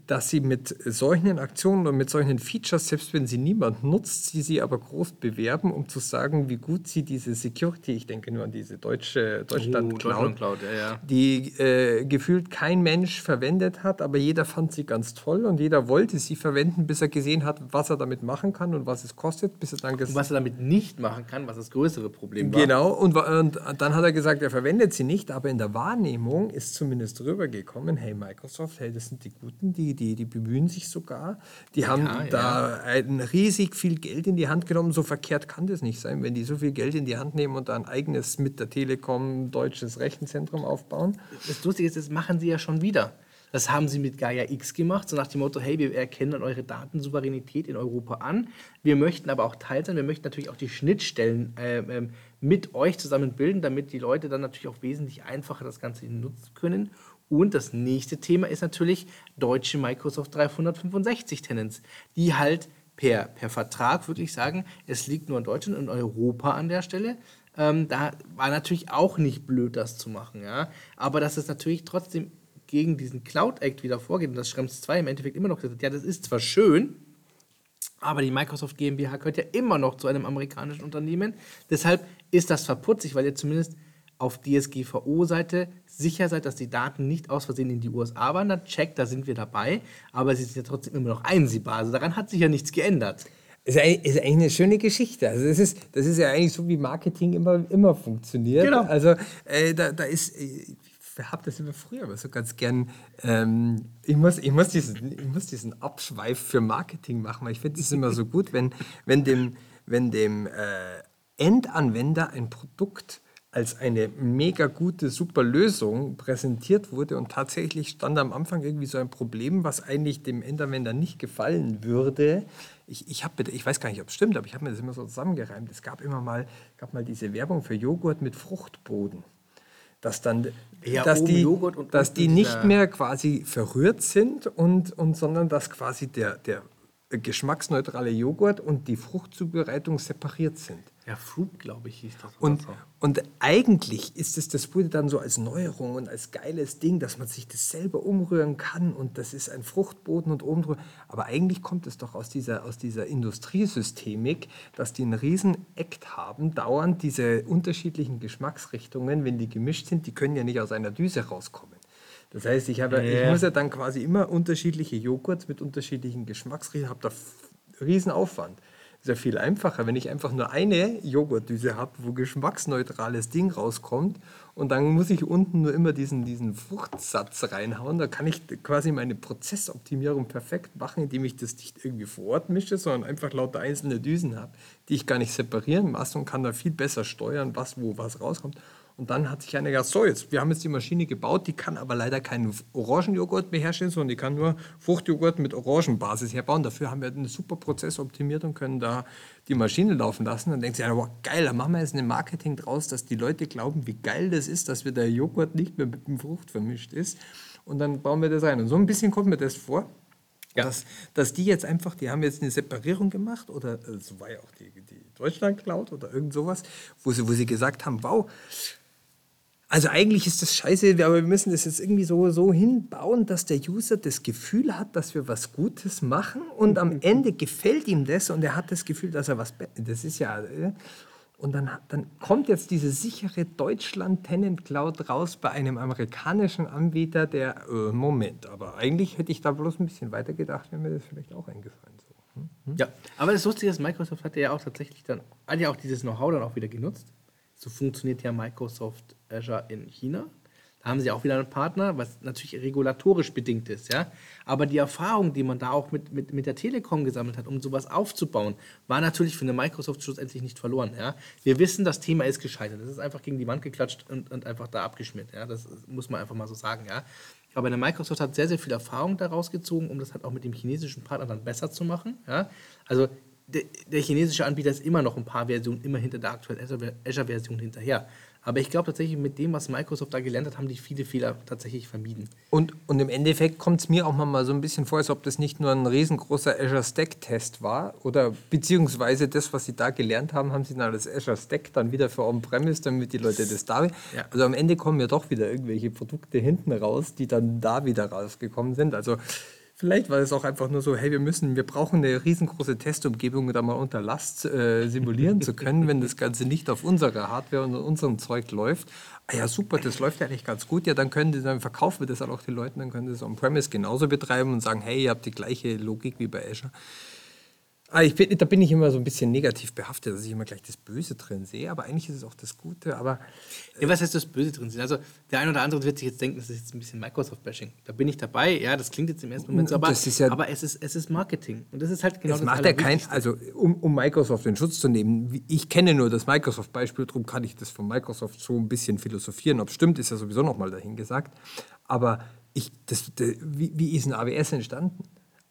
dass sie mit solchen Aktionen und mit solchen Features, selbst wenn sie niemand nutzt, sie sie aber groß bewerben, um zu sagen, wie gut sie diese Security, ich denke nur an diese deutsche Deutschland, oh, Cloud, Deutschland Cloud ja, ja. die äh, gefühlt kein Mensch verwendet hat, aber jeder fand sie ganz toll und jeder wollte sie verwenden, bis er gesehen hat, was er damit machen kann und was es kostet, bis er dann und was er damit nicht machen kann, was das größere Problem war. Genau, und, und dann hat er gesagt, er verwendet sie nicht, aber in der Wahrnehmung Wahrnehmung ist zumindest rübergekommen, hey Microsoft, hey, das sind die Guten, die, die, die bemühen sich sogar. Die haben ja, da ja. ein riesig viel Geld in die Hand genommen. So verkehrt kann das nicht sein, wenn die so viel Geld in die Hand nehmen und da ein eigenes mit der Telekom deutsches Rechenzentrum aufbauen. Das Lustige ist, das machen sie ja schon wieder. Das haben sie mit Gaia X gemacht, so nach dem Motto, hey, wir erkennen eure Datensouveränität in Europa an. Wir möchten aber auch Teil sein, wir möchten natürlich auch die Schnittstellen äh, äh, mit euch zusammen bilden, damit die Leute dann natürlich auch wesentlich einfacher das Ganze nutzen können. Und das nächste Thema ist natürlich deutsche Microsoft 365 Tenants, die halt per, per Vertrag wirklich sagen, es liegt nur in Deutschland und Europa an der Stelle. Ähm, da war natürlich auch nicht blöd, das zu machen. Ja? Aber dass es natürlich trotzdem gegen diesen Cloud Act wieder vorgeht und das Schrems 2 im Endeffekt immer noch gesagt ja, das ist zwar schön, aber die Microsoft GmbH gehört ja immer noch zu einem amerikanischen Unternehmen. Deshalb ist das verputzig, weil ihr zumindest auf DSGVO-Seite sicher seid, dass die Daten nicht aus Versehen in die USA wandern. Check, da sind wir dabei. Aber sie sind ja trotzdem immer noch einsehbar. Also daran hat sich ja nichts geändert. Ist eigentlich, eine schöne Geschichte. Also das ist, das ist ja eigentlich so, wie Marketing immer, immer funktioniert. Genau. Also äh, da, da ist, äh, habe das immer früher aber so ganz gern. Ähm, ich, muss, ich, muss diesen, ich muss diesen Abschweif für Marketing machen, weil ich finde es immer so gut, wenn, wenn dem, wenn dem äh, Endanwender ein Produkt als eine mega gute, super Lösung präsentiert wurde und tatsächlich stand am Anfang irgendwie so ein Problem, was eigentlich dem Endanwender nicht gefallen würde. Ich, ich, hab, ich weiß gar nicht, ob es stimmt, aber ich habe mir das immer so zusammengereimt. Es gab immer mal, gab mal diese Werbung für Joghurt mit Fruchtboden. Dass dann, Ja, dass die, und dass die nicht mehr quasi verrührt sind und, und sondern dass quasi der, der geschmacksneutrale Joghurt und die Fruchtzubereitung separiert sind. Ja, Fruit, glaube ich, hieß das. Und, so. und eigentlich ist es, das wurde dann so als Neuerung und als geiles Ding, dass man sich das selber umrühren kann und das ist ein Fruchtboden und oben drüber. Aber eigentlich kommt es doch aus dieser, aus dieser Industriesystemik, dass die einen riesen Act haben, dauernd diese unterschiedlichen Geschmacksrichtungen, wenn die gemischt sind, die können ja nicht aus einer Düse rauskommen. Das heißt, ich, habe, ich Ja. muss ja dann quasi immer unterschiedliche Joghurts mit unterschiedlichen Geschmacksrichtungen, habe da riesen Aufwand. Ja viel einfacher, wenn ich einfach nur eine Joghurtdüse habe, wo geschmacksneutrales Ding rauskommt und dann muss ich unten nur immer diesen, diesen Fruchtsatz reinhauen. Da kann ich quasi meine Prozessoptimierung perfekt machen, indem ich das nicht irgendwie vor Ort mische, sondern einfach lauter einzelne Düsen habe, die ich gar nicht separieren lasse und kann da viel besser steuern, was wo was rauskommt. Und dann hat sich einer gesagt, so jetzt, wir haben jetzt die Maschine gebaut, die kann aber leider keinen Orangenjoghurt mehr herstellen, sondern die kann nur Fruchtjoghurt mit Orangenbasis herbauen. Dafür haben wir einen super Prozess optimiert und können da die Maschine laufen lassen. Dann denkt sich einer, wow, geil, da machen wir jetzt ein Marketing draus, dass die Leute glauben, wie geil das ist, dass wir der Joghurt nicht mehr mit dem Frucht vermischt ist. Und dann bauen wir das rein. Und so ein bisschen kommt mir das vor. Dass, dass die jetzt einfach, die haben jetzt eine Separierung gemacht oder äh, so war ja auch die, die Deutschland Cloud oder irgend sowas, wo sie, wo sie gesagt haben, wow, also eigentlich ist das scheiße, aber wir müssen das jetzt irgendwie so, so hinbauen, dass der User das Gefühl hat, dass wir was Gutes machen und am Ende gefällt ihm das und er hat das Gefühl, dass er was... Das ist ja... äh, Und dann, dann kommt jetzt diese sichere Deutschland Tenant Cloud raus bei einem amerikanischen Anbieter, der... Äh, Moment, aber eigentlich hätte ich da bloß ein bisschen weiter gedacht, wäre mir das vielleicht auch eingefallen. So. hm? Ja, aber das Lustige ist, Microsoft hat ja auch tatsächlich dann, hat ja auch dieses Know-how dann auch wieder genutzt. So funktioniert ja Microsoft Azure in China. Da haben sie auch wieder einen Partner, was natürlich regulatorisch bedingt ist, ja. Aber die Erfahrung, die man da auch mit, mit, mit der Telekom gesammelt hat, um sowas aufzubauen, war natürlich für eine Microsoft schlussendlich nicht verloren, ja. Wir wissen, das Thema ist gescheitert. Das ist einfach gegen die Wand geklatscht und, und einfach da abgeschmiert, ja. Das muss man einfach mal so sagen, ja. Aber eine Microsoft hat sehr, sehr viel Erfahrung daraus gezogen, um das halt auch mit dem chinesischen Partner dann besser zu machen. Ja? Also der, der chinesische Anbieter ist immer noch ein paar Versionen immer hinter der aktuellen Azure- Azure-Version hinterher. Aber ich glaube tatsächlich, mit dem, was Microsoft da gelernt hat, haben die viele Fehler tatsächlich vermieden. Und, und im Endeffekt kommt es mir auch mal so ein bisschen vor, als ob das nicht nur ein riesengroßer Azure Stack-Test war oder beziehungsweise das, was sie da gelernt haben, haben sie dann als Azure Stack dann wieder für On-Premise, damit die Leute das da. Ja. Also am Ende kommen ja doch wieder irgendwelche Produkte hinten raus, die dann da wieder rausgekommen sind. Also vielleicht war es auch einfach nur so, hey, wir müssen, wir brauchen eine riesengroße Testumgebung, um da mal unter Last äh, simulieren zu können, wenn das Ganze nicht auf unserer Hardware und unserem Zeug läuft. Ah ja, super, das läuft ja eigentlich ganz gut. Ja, dann können die, dann verkaufen wir das halt auch den Leuten, dann können sie es on-premise genauso betreiben und sagen, hey, ihr habt die gleiche Logik wie bei Azure. Ah, ich bin, da bin ich immer so ein bisschen negativ behaftet, dass ich immer gleich das Böse drin sehe, aber eigentlich ist es auch das Gute. Aber Ja, was heißt das Böse drin sind? Also der eine oder andere wird sich jetzt denken, das ist jetzt ein bisschen Microsoft-Bashing. Da bin ich dabei, ja, das klingt jetzt im ersten Moment so, aber, ja- aber es, ist, es ist Marketing. Und das ist halt genau das macht ja kein, also um, um Microsoft in Schutz zu nehmen, ich kenne nur das Microsoft-Beispiel, darum kann ich das von Microsoft so ein bisschen philosophieren. Ob es stimmt, ist ja sowieso nochmal dahingesagt. Aber ich, das, das, wie, wie ist ein AWS entstanden?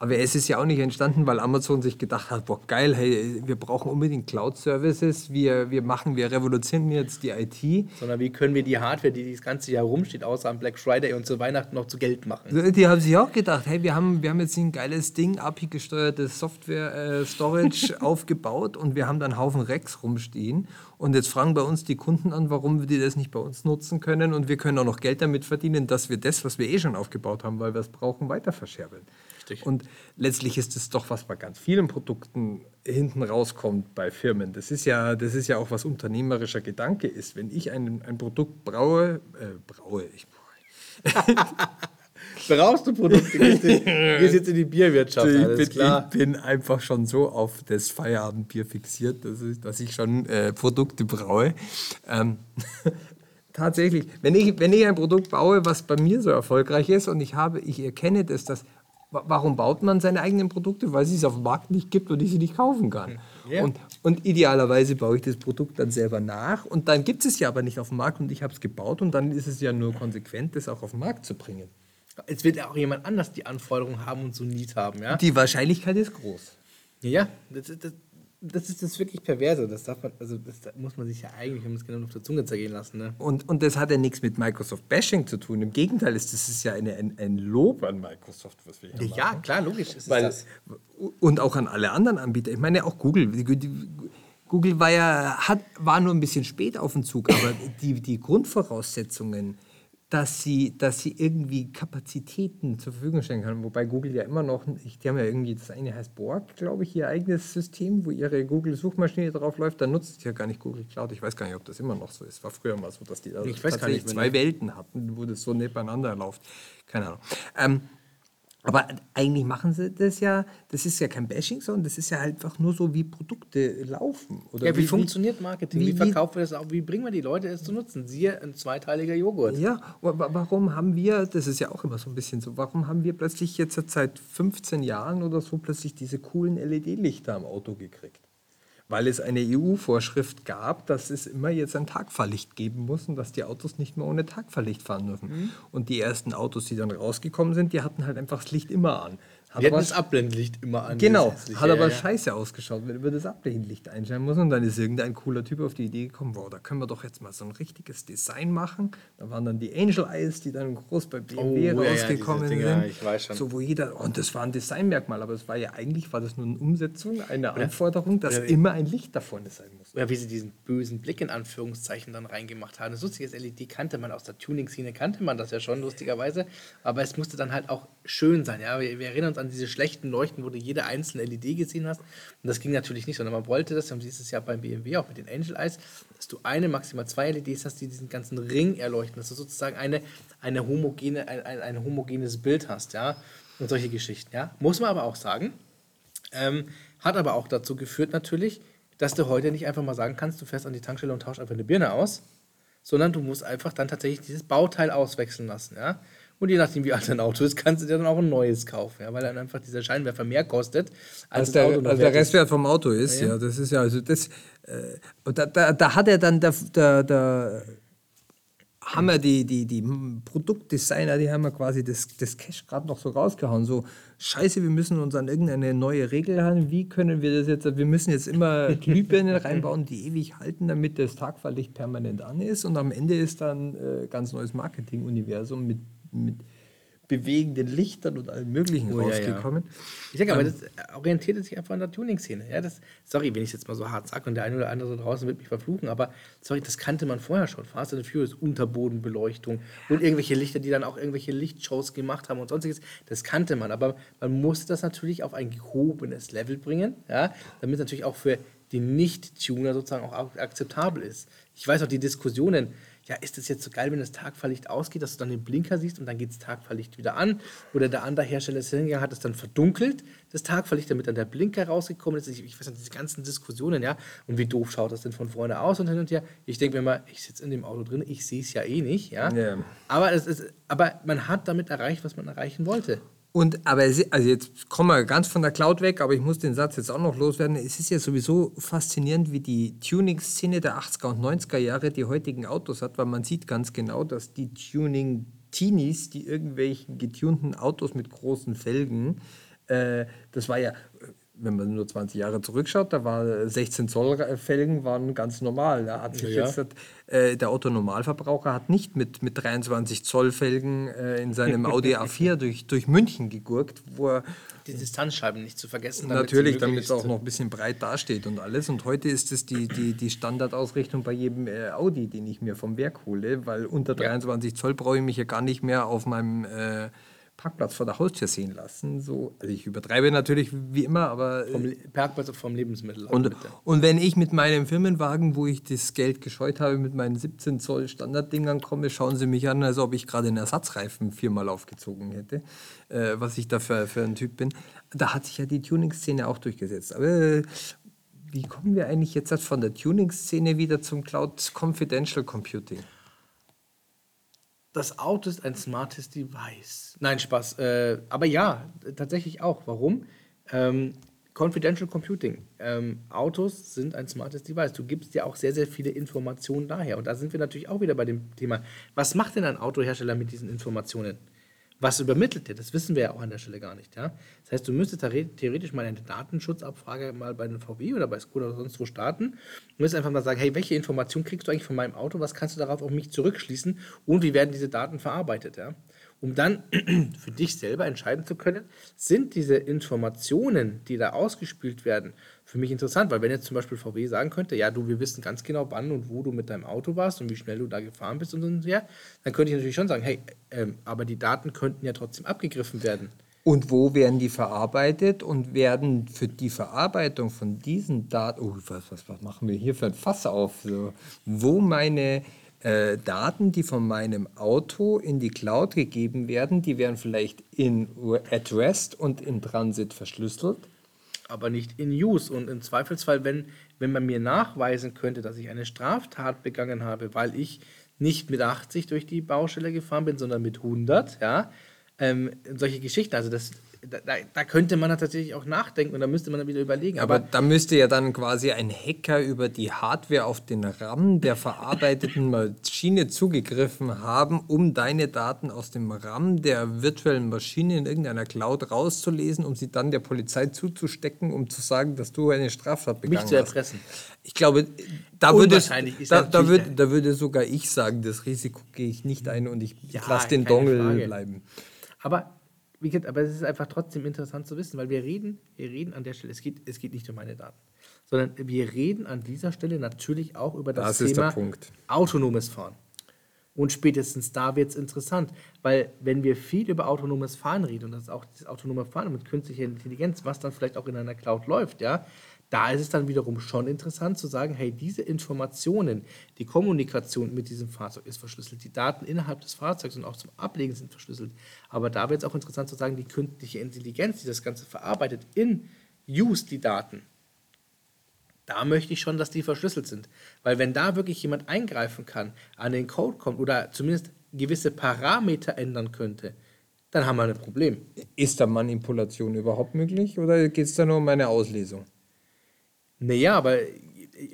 AWS ist ja auch nicht entstanden, weil Amazon sich gedacht hat, boah geil, hey, wir brauchen unbedingt Cloud-Services, wir, wir machen, wir revolutionieren jetzt die IT. Sondern wie können wir die Hardware, die das ganze Jahr rumsteht, außer am Black Friday und zu Weihnachten noch zu Geld machen? Die haben sich auch gedacht, hey, wir haben, wir haben jetzt ein geiles Ding, API-gesteuertes Software-Storage aufgebaut und wir haben da einen Haufen Racks rumstehen. Und jetzt fragen bei uns die Kunden an, warum die das nicht bei uns nutzen können und wir können auch noch Geld damit verdienen, dass wir das, was wir eh schon aufgebaut haben, weil wir es brauchen, weiter verscherbeln. Richtig. Und letztlich ist es doch, was bei ganz vielen Produkten hinten rauskommt bei Firmen. Das ist ja, das ist ja auch, was unternehmerischer Gedanke ist. Wenn ich ein, ein Produkt braue, äh, braue, ich, Brauchst du Produkte? Gehst du gehst jetzt in die Bierwirtschaft, ich, bin, klar. ich bin einfach schon so auf das Feierabendbier fixiert, dass ich, dass ich schon äh, Produkte braue. Ähm, tatsächlich, wenn ich, wenn ich ein Produkt baue, was bei mir so erfolgreich ist und ich habe, ich erkenne das, dass Warum baut man seine eigenen Produkte? Weil es es auf dem Markt nicht gibt und ich sie nicht kaufen kann. Ja. Und, und idealerweise baue ich das Produkt dann selber nach und dann gibt es ja aber nicht auf dem Markt und ich habe es gebaut und dann ist es ja nur konsequent, das auch auf den Markt zu bringen. Es wird ja auch jemand anders die Anforderungen haben und so Need haben, ja? Die Wahrscheinlichkeit ist groß. Ja, das, das, das ist das wirklich Perverse. Das darf man, also das muss man sich ja eigentlich, wenn man es genau auf der Zunge zergehen lassen. Ne? Und, und das hat ja nichts mit Microsoft Bashing zu tun. Im Gegenteil, ist das ist ja eine, ein, ein Lob an Microsoft, was wir hier ja, machen. Ja, klar, logisch ist Weil, das. Und auch an alle anderen Anbieter. Ich meine auch Google. Google war ja hat, war nur ein bisschen spät auf dem Zug, aber die, die Grundvoraussetzungen dass sie, dass sie irgendwie Kapazitäten zur Verfügung stellen kann. Wobei Google ja immer noch, die haben ja irgendwie, das eine heißt Borg, glaube ich, ihr eigenes System, wo ihre Google-Suchmaschine drauf läuft. Da nutzt es ja gar nicht Google Cloud. Ich weiß gar nicht, ob das immer noch so ist. War früher mal so, dass die da tatsächlich zwei Welten hatten, wo das so nebeneinander läuft. Keine Ahnung. Ähm, aber eigentlich machen sie das ja, das ist ja kein Bashing, sondern das ist ja halt einfach nur so, wie Produkte laufen. Oder ja, wie, wie funktioniert Marketing? Wie, wie verkaufen wir das auch? Wie bringen wir die Leute es zu nutzen? Siehe ein zweiteiliger Joghurt. Ja, warum haben wir, das ist ja auch immer so ein bisschen so, warum haben wir plötzlich jetzt seit 15 Jahren oder so plötzlich diese coolen LED-Lichter am Auto gekriegt? Weil es eine EU-Vorschrift gab, dass es immer jetzt ein Tagfahrlicht geben muss und dass die Autos nicht mehr ohne Tagfahrlicht fahren dürfen. Mhm. Und die ersten Autos, die dann rausgekommen sind, die hatten halt einfach das Licht immer an. Hat Wir hatten das Abblendlicht immer an. Genau, hat aber ja, scheiße ausgeschaut, wenn über das Abblendlicht einschalten muss. Und dann ist irgendein cooler Typ auf die Idee gekommen, wow, da können wir doch jetzt mal so ein richtiges Design machen. Da waren dann die Angel Eyes, die dann groß bei BMW oh, rausgekommen ja, Dinge, sind. Ich weiß schon. So, wo jeder, und das war ein Designmerkmal, aber es war ja eigentlich war das nur eine Umsetzung, eine Anforderung, dass immer ein Licht da vorne sein muss. Ja, wie sie diesen bösen Blick in Anführungszeichen dann reingemacht haben. Das lustige LED kannte man aus der Tuning-Szene, kannte man das ja schon, lustigerweise. Aber es musste dann halt auch schön sein. Ja? Wir, wir erinnern uns an diese schlechten Leuchten, wo du jede einzelne LED gesehen hast. Und das ging natürlich nicht, sondern man wollte das, und dieses Jahr beim BMW auch mit den Angel Eyes, dass du eine, maximal zwei LEDs hast, die diesen ganzen Ring erleuchten, dass du sozusagen eine, eine homogene, ein, ein, ein homogenes Bild hast, ja. Und solche Geschichten, ja. Muss man aber auch sagen. Ähm, hat aber auch dazu geführt natürlich, dass du heute nicht einfach mal sagen kannst, du fährst an die Tankstelle und tauschst einfach eine Birne aus, sondern du musst einfach dann tatsächlich dieses Bauteil auswechseln lassen, ja. Und je nachdem, wie alt dein Auto ist, kannst du dir dann auch ein neues kaufen, ja, weil dann einfach dieser Scheinwerfer mehr kostet, als, als der, Auto als der Restwert vom Auto ist. Ja, ja. das ist ja, also das, äh, da, da, da hat er dann der, der, der haben wir die, die, die Produktdesigner, die haben wir quasi das, das Cash gerade noch so rausgehauen. So, scheiße, wir müssen uns an irgendeine neue Regel halten. Wie können wir das jetzt? Wir müssen jetzt immer Glühbirnen reinbauen, die ewig halten, damit das Tagfahrlicht permanent an ist. Und am Ende ist dann äh, ganz neues Marketing-Universum mit mit bewegenden Lichtern und allem Möglichen oh, rausgekommen. Ja, ja. Ich sage aber, ähm, das orientiert sich einfach an der Tuning-Szene. Ja, sorry, wenn ich es jetzt mal so hart sage und der eine oder andere da draußen wird mich verfluchen, aber sorry, das kannte man vorher schon. Fast and Furious, Unterbodenbeleuchtung und irgendwelche Lichter, die dann auch irgendwelche Lichtshows gemacht haben und sonstiges. Das kannte man, aber man musste das natürlich auf ein gehobenes Level bringen, ja, damit es natürlich auch für den Nicht-Tuner sozusagen auch akzeptabel ist. Ich weiß auch die Diskussionen, ja, ist es jetzt so geil, wenn das Tagfahrlicht ausgeht, dass du dann den Blinker siehst und dann geht das Tagfahrlicht wieder an? Oder der andere Hersteller ist hingegangen, hat es dann verdunkelt, das Tagfahrlicht, damit dann der Blinker rausgekommen ist. Ich, ich weiß nicht, diese ganzen Diskussionen, ja. Und wie doof schaut das denn von vorne aus und hin und her? Ich denke mir mal, ich sitze in dem Auto drin, ich sehe es ja eh nicht, ja. Yeah. Aber, es ist, aber man hat damit erreicht, was man erreichen wollte. Und aber also jetzt kommen wir ganz von der Cloud weg, aber ich muss den Satz jetzt auch noch loswerden. Es ist ja sowieso faszinierend, wie die Tuning-Szene der 80er und 90er Jahre die heutigen Autos hat, weil man sieht ganz genau, dass die Tuning-Teenies, die irgendwelchen getunten Autos mit großen Felgen, äh, das war ja wenn man nur 20 Jahre zurückschaut, da war 16 Zoll Felgen waren ganz normal. Da hat sich ja. jetzt äh, der Autonormalverbraucher hat nicht mit, mit 23 Zoll Felgen äh, in seinem Audi A4 durch, durch München gegurkt, wo er die Distanzscheiben nicht zu vergessen. Natürlich, damit es auch noch ein bisschen breit dasteht und alles. Und heute ist es die, die, die Standardausrichtung bei jedem äh, Audi, den ich mir vom Werk hole, weil unter 23 ja. Zoll brauche ich mich ja gar nicht mehr auf meinem äh, Parkplatz vor der Haustür sehen lassen. So, also ich übertreibe natürlich wie immer, aber. Vom äh, Parkplatz vom Lebensmittel. Und, und wenn ich mit meinem Firmenwagen, wo ich das Geld gescheut habe, mit meinen 17 Zoll Standarddingern komme, schauen sie mich an, als ob ich gerade einen Ersatzreifen viermal aufgezogen hätte, äh, was ich da für, für ein Typ bin. Da hat sich ja die Tuning-Szene auch durchgesetzt. Aber äh, wie kommen wir eigentlich jetzt von der Tuning-Szene wieder zum Cloud Confidential Computing? Das Auto ist ein smartes Device. Nein, Spaß. Äh, aber ja, tatsächlich auch. Warum? Ähm, Confidential Computing. Ähm, Autos sind ein smartes Device. Du gibst ja auch sehr, sehr viele Informationen daher. Und da sind wir natürlich auch wieder bei dem Thema, was macht denn ein Autohersteller mit diesen Informationen? Was übermittelt der? Das wissen wir ja auch an der Stelle gar nicht. Ja? Das heißt, du müsstest theoretisch mal eine Datenschutzabfrage mal bei einem VW oder bei Skoda oder sonst wo starten und müsstest einfach mal sagen, hey, welche Informationen kriegst du eigentlich von meinem Auto? Was kannst du darauf auf mich zurückschließen? Und wie werden diese Daten verarbeitet? Ja? um dann für dich selber entscheiden zu können, sind diese Informationen, die da ausgespielt werden, für mich interessant. Weil wenn jetzt zum Beispiel VW sagen könnte, ja, du, wir wissen ganz genau, wann und wo du mit deinem Auto warst und wie schnell du da gefahren bist und so und so, dann könnte ich natürlich schon sagen, hey, ähm, aber die Daten könnten ja trotzdem abgegriffen werden. Und wo werden die verarbeitet und werden für die Verarbeitung von diesen Daten, oh, was, was, was machen wir hier für ein Fass auf, so, wo meine äh, Daten, die von meinem Auto in die Cloud gegeben werden, die werden vielleicht in at rest und in Transit verschlüsselt. Aber nicht in use. Und im Zweifelsfall, wenn, wenn man mir nachweisen könnte, dass ich eine Straftat begangen habe, weil ich nicht mit 80 durch die Baustelle gefahren bin, sondern mit 100, ja, ähm, solche Geschichten. Also das da, da, könnte man tatsächlich auch nachdenken und da müsste man dann wieder überlegen. Aber, aber, da müsste ja dann quasi ein Hacker über die Hardware auf den RAM der verarbeiteten Maschine zugegriffen haben, um deine Daten aus dem RAM der virtuellen Maschine in irgendeiner Cloud rauszulesen, um sie dann der Polizei zuzustecken, um zu sagen, dass du eine Straftat begangen hast. Mich zu erpressen. Ich glaube, da würde, da, da, würde, da würde sogar ich sagen, das Risiko gehe ich nicht ein und ich ja, lasse den Dongle bleiben. Aber wie gesagt, aber es ist einfach trotzdem interessant zu wissen, weil wir reden, wir reden an der Stelle, es geht, es geht nicht um meine Daten, sondern wir reden an dieser Stelle natürlich auch über das, das Thema autonomes Fahren. Und spätestens da wird es interessant, weil wenn wir viel über autonomes Fahren reden, und das ist auch das autonome Fahren mit künstlicher Intelligenz, was dann vielleicht auch in einer Cloud läuft, ja, da ist es dann wiederum schon interessant zu sagen, hey, diese Informationen, die Kommunikation mit diesem Fahrzeug ist verschlüsselt, die Daten innerhalb des Fahrzeugs und auch zum Ablegen sind verschlüsselt. Aber da wird es auch interessant zu sagen, die künstliche Intelligenz, die das Ganze verarbeitet, in Use die Daten, da möchte ich schon, dass die verschlüsselt sind. Weil wenn da wirklich jemand eingreifen kann, an den Code kommt oder zumindest gewisse Parameter ändern könnte, dann haben wir ein Problem. Ist da Manipulation überhaupt möglich oder geht es da nur um eine Auslesung? Naja, aber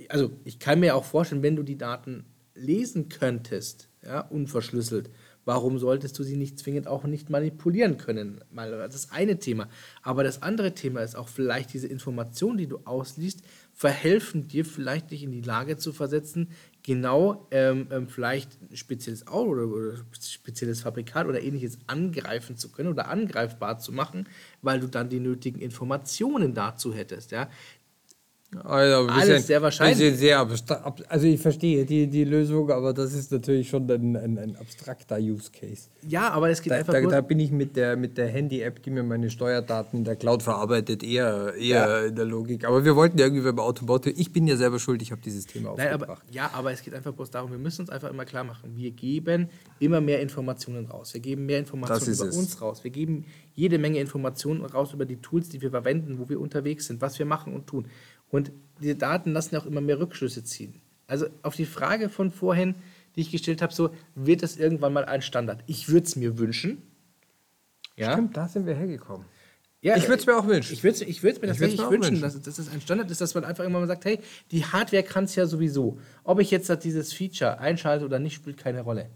also ich kann mir auch vorstellen, wenn du die Daten lesen könntest, ja, unverschlüsselt, warum solltest du sie nicht zwingend auch nicht manipulieren können? Mal das eine Thema. Aber das andere Thema ist auch vielleicht diese Informationen, die du ausliest, verhelfen dir vielleicht dich in die Lage zu versetzen, genau ähm, ähm, vielleicht ein spezielles Auto oder, oder spezielles Fabrikat oder ähnliches angreifen zu können oder angreifbar zu machen, weil du dann die nötigen Informationen dazu hättest. Ja? Also Alles bisschen, sehr wahrscheinlich. Sehr also ich verstehe die, die Lösung, aber das ist natürlich schon ein, ein, ein abstrakter Use Case. Ja, aber es geht da, einfach da, da bin ich mit der, mit der Handy-App, die mir meine Steuerdaten in der Cloud verarbeitet, eher, eher ja. in der Logik. Aber wir wollten ja irgendwie beim Autobauto, ich bin ja selber schuld, ich habe dieses Thema Nein, aber, ja, aber es geht einfach bloß darum, wir müssen uns einfach immer klar machen, wir geben immer mehr Informationen raus. Wir geben mehr Informationen über es. uns raus. Wir geben jede Menge Informationen raus über die Tools, die wir verwenden, wo wir unterwegs sind, was wir machen und tun. Und diese Daten lassen ja auch immer mehr Rückschlüsse ziehen. Also auf die Frage von vorhin, die ich gestellt habe, so wird das irgendwann mal ein Standard. Ich würde es mir wünschen. Ja? Stimmt, da sind wir hergekommen. Ja, ich würde es mir auch wünschen. Ich würde ich mir tatsächlich wünschen, wünschen, dass, dass das ein Standard ist, dass man einfach immer mal sagt, hey, die Hardware kann es ja sowieso. Ob ich jetzt dieses Feature einschalte oder nicht, spielt keine Rolle.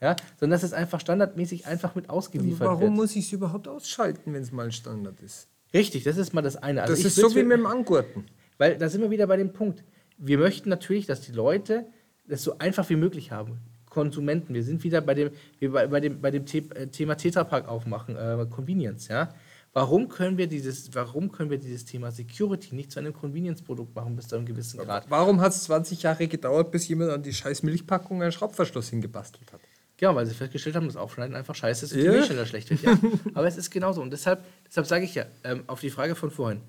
Ja, sondern dass es einfach standardmäßig einfach mit ausgeliefert warum wird. Warum muss ich es überhaupt ausschalten, wenn es mal ein Standard ist? Richtig, das ist mal das eine. Also das ist so wie mit dem Angurten. Weil da sind wir wieder bei dem Punkt. Wir möchten natürlich, dass die Leute das so einfach wie möglich haben. Konsumenten. Wir sind wieder bei dem, bei, bei dem, bei dem äh, Thema Tetrapack aufmachen, äh, Convenience, ja. Warum können, wir dieses, warum können wir dieses Thema Security nicht zu einem Convenience-Produkt machen bis zu einem gewissen Grad? Warum hat es 20 Jahre gedauert, bis jemand an die scheiß Milchpackung einen Schraubverschluss hingebastelt hat? Ja, weil sie festgestellt haben, dass Aufschneiden einfach scheiße ist und ja. die Milch schlecht wird. Ja. Aber es ist genauso. Und deshalb, deshalb sage ich ja, ähm, auf die Frage von vorhin,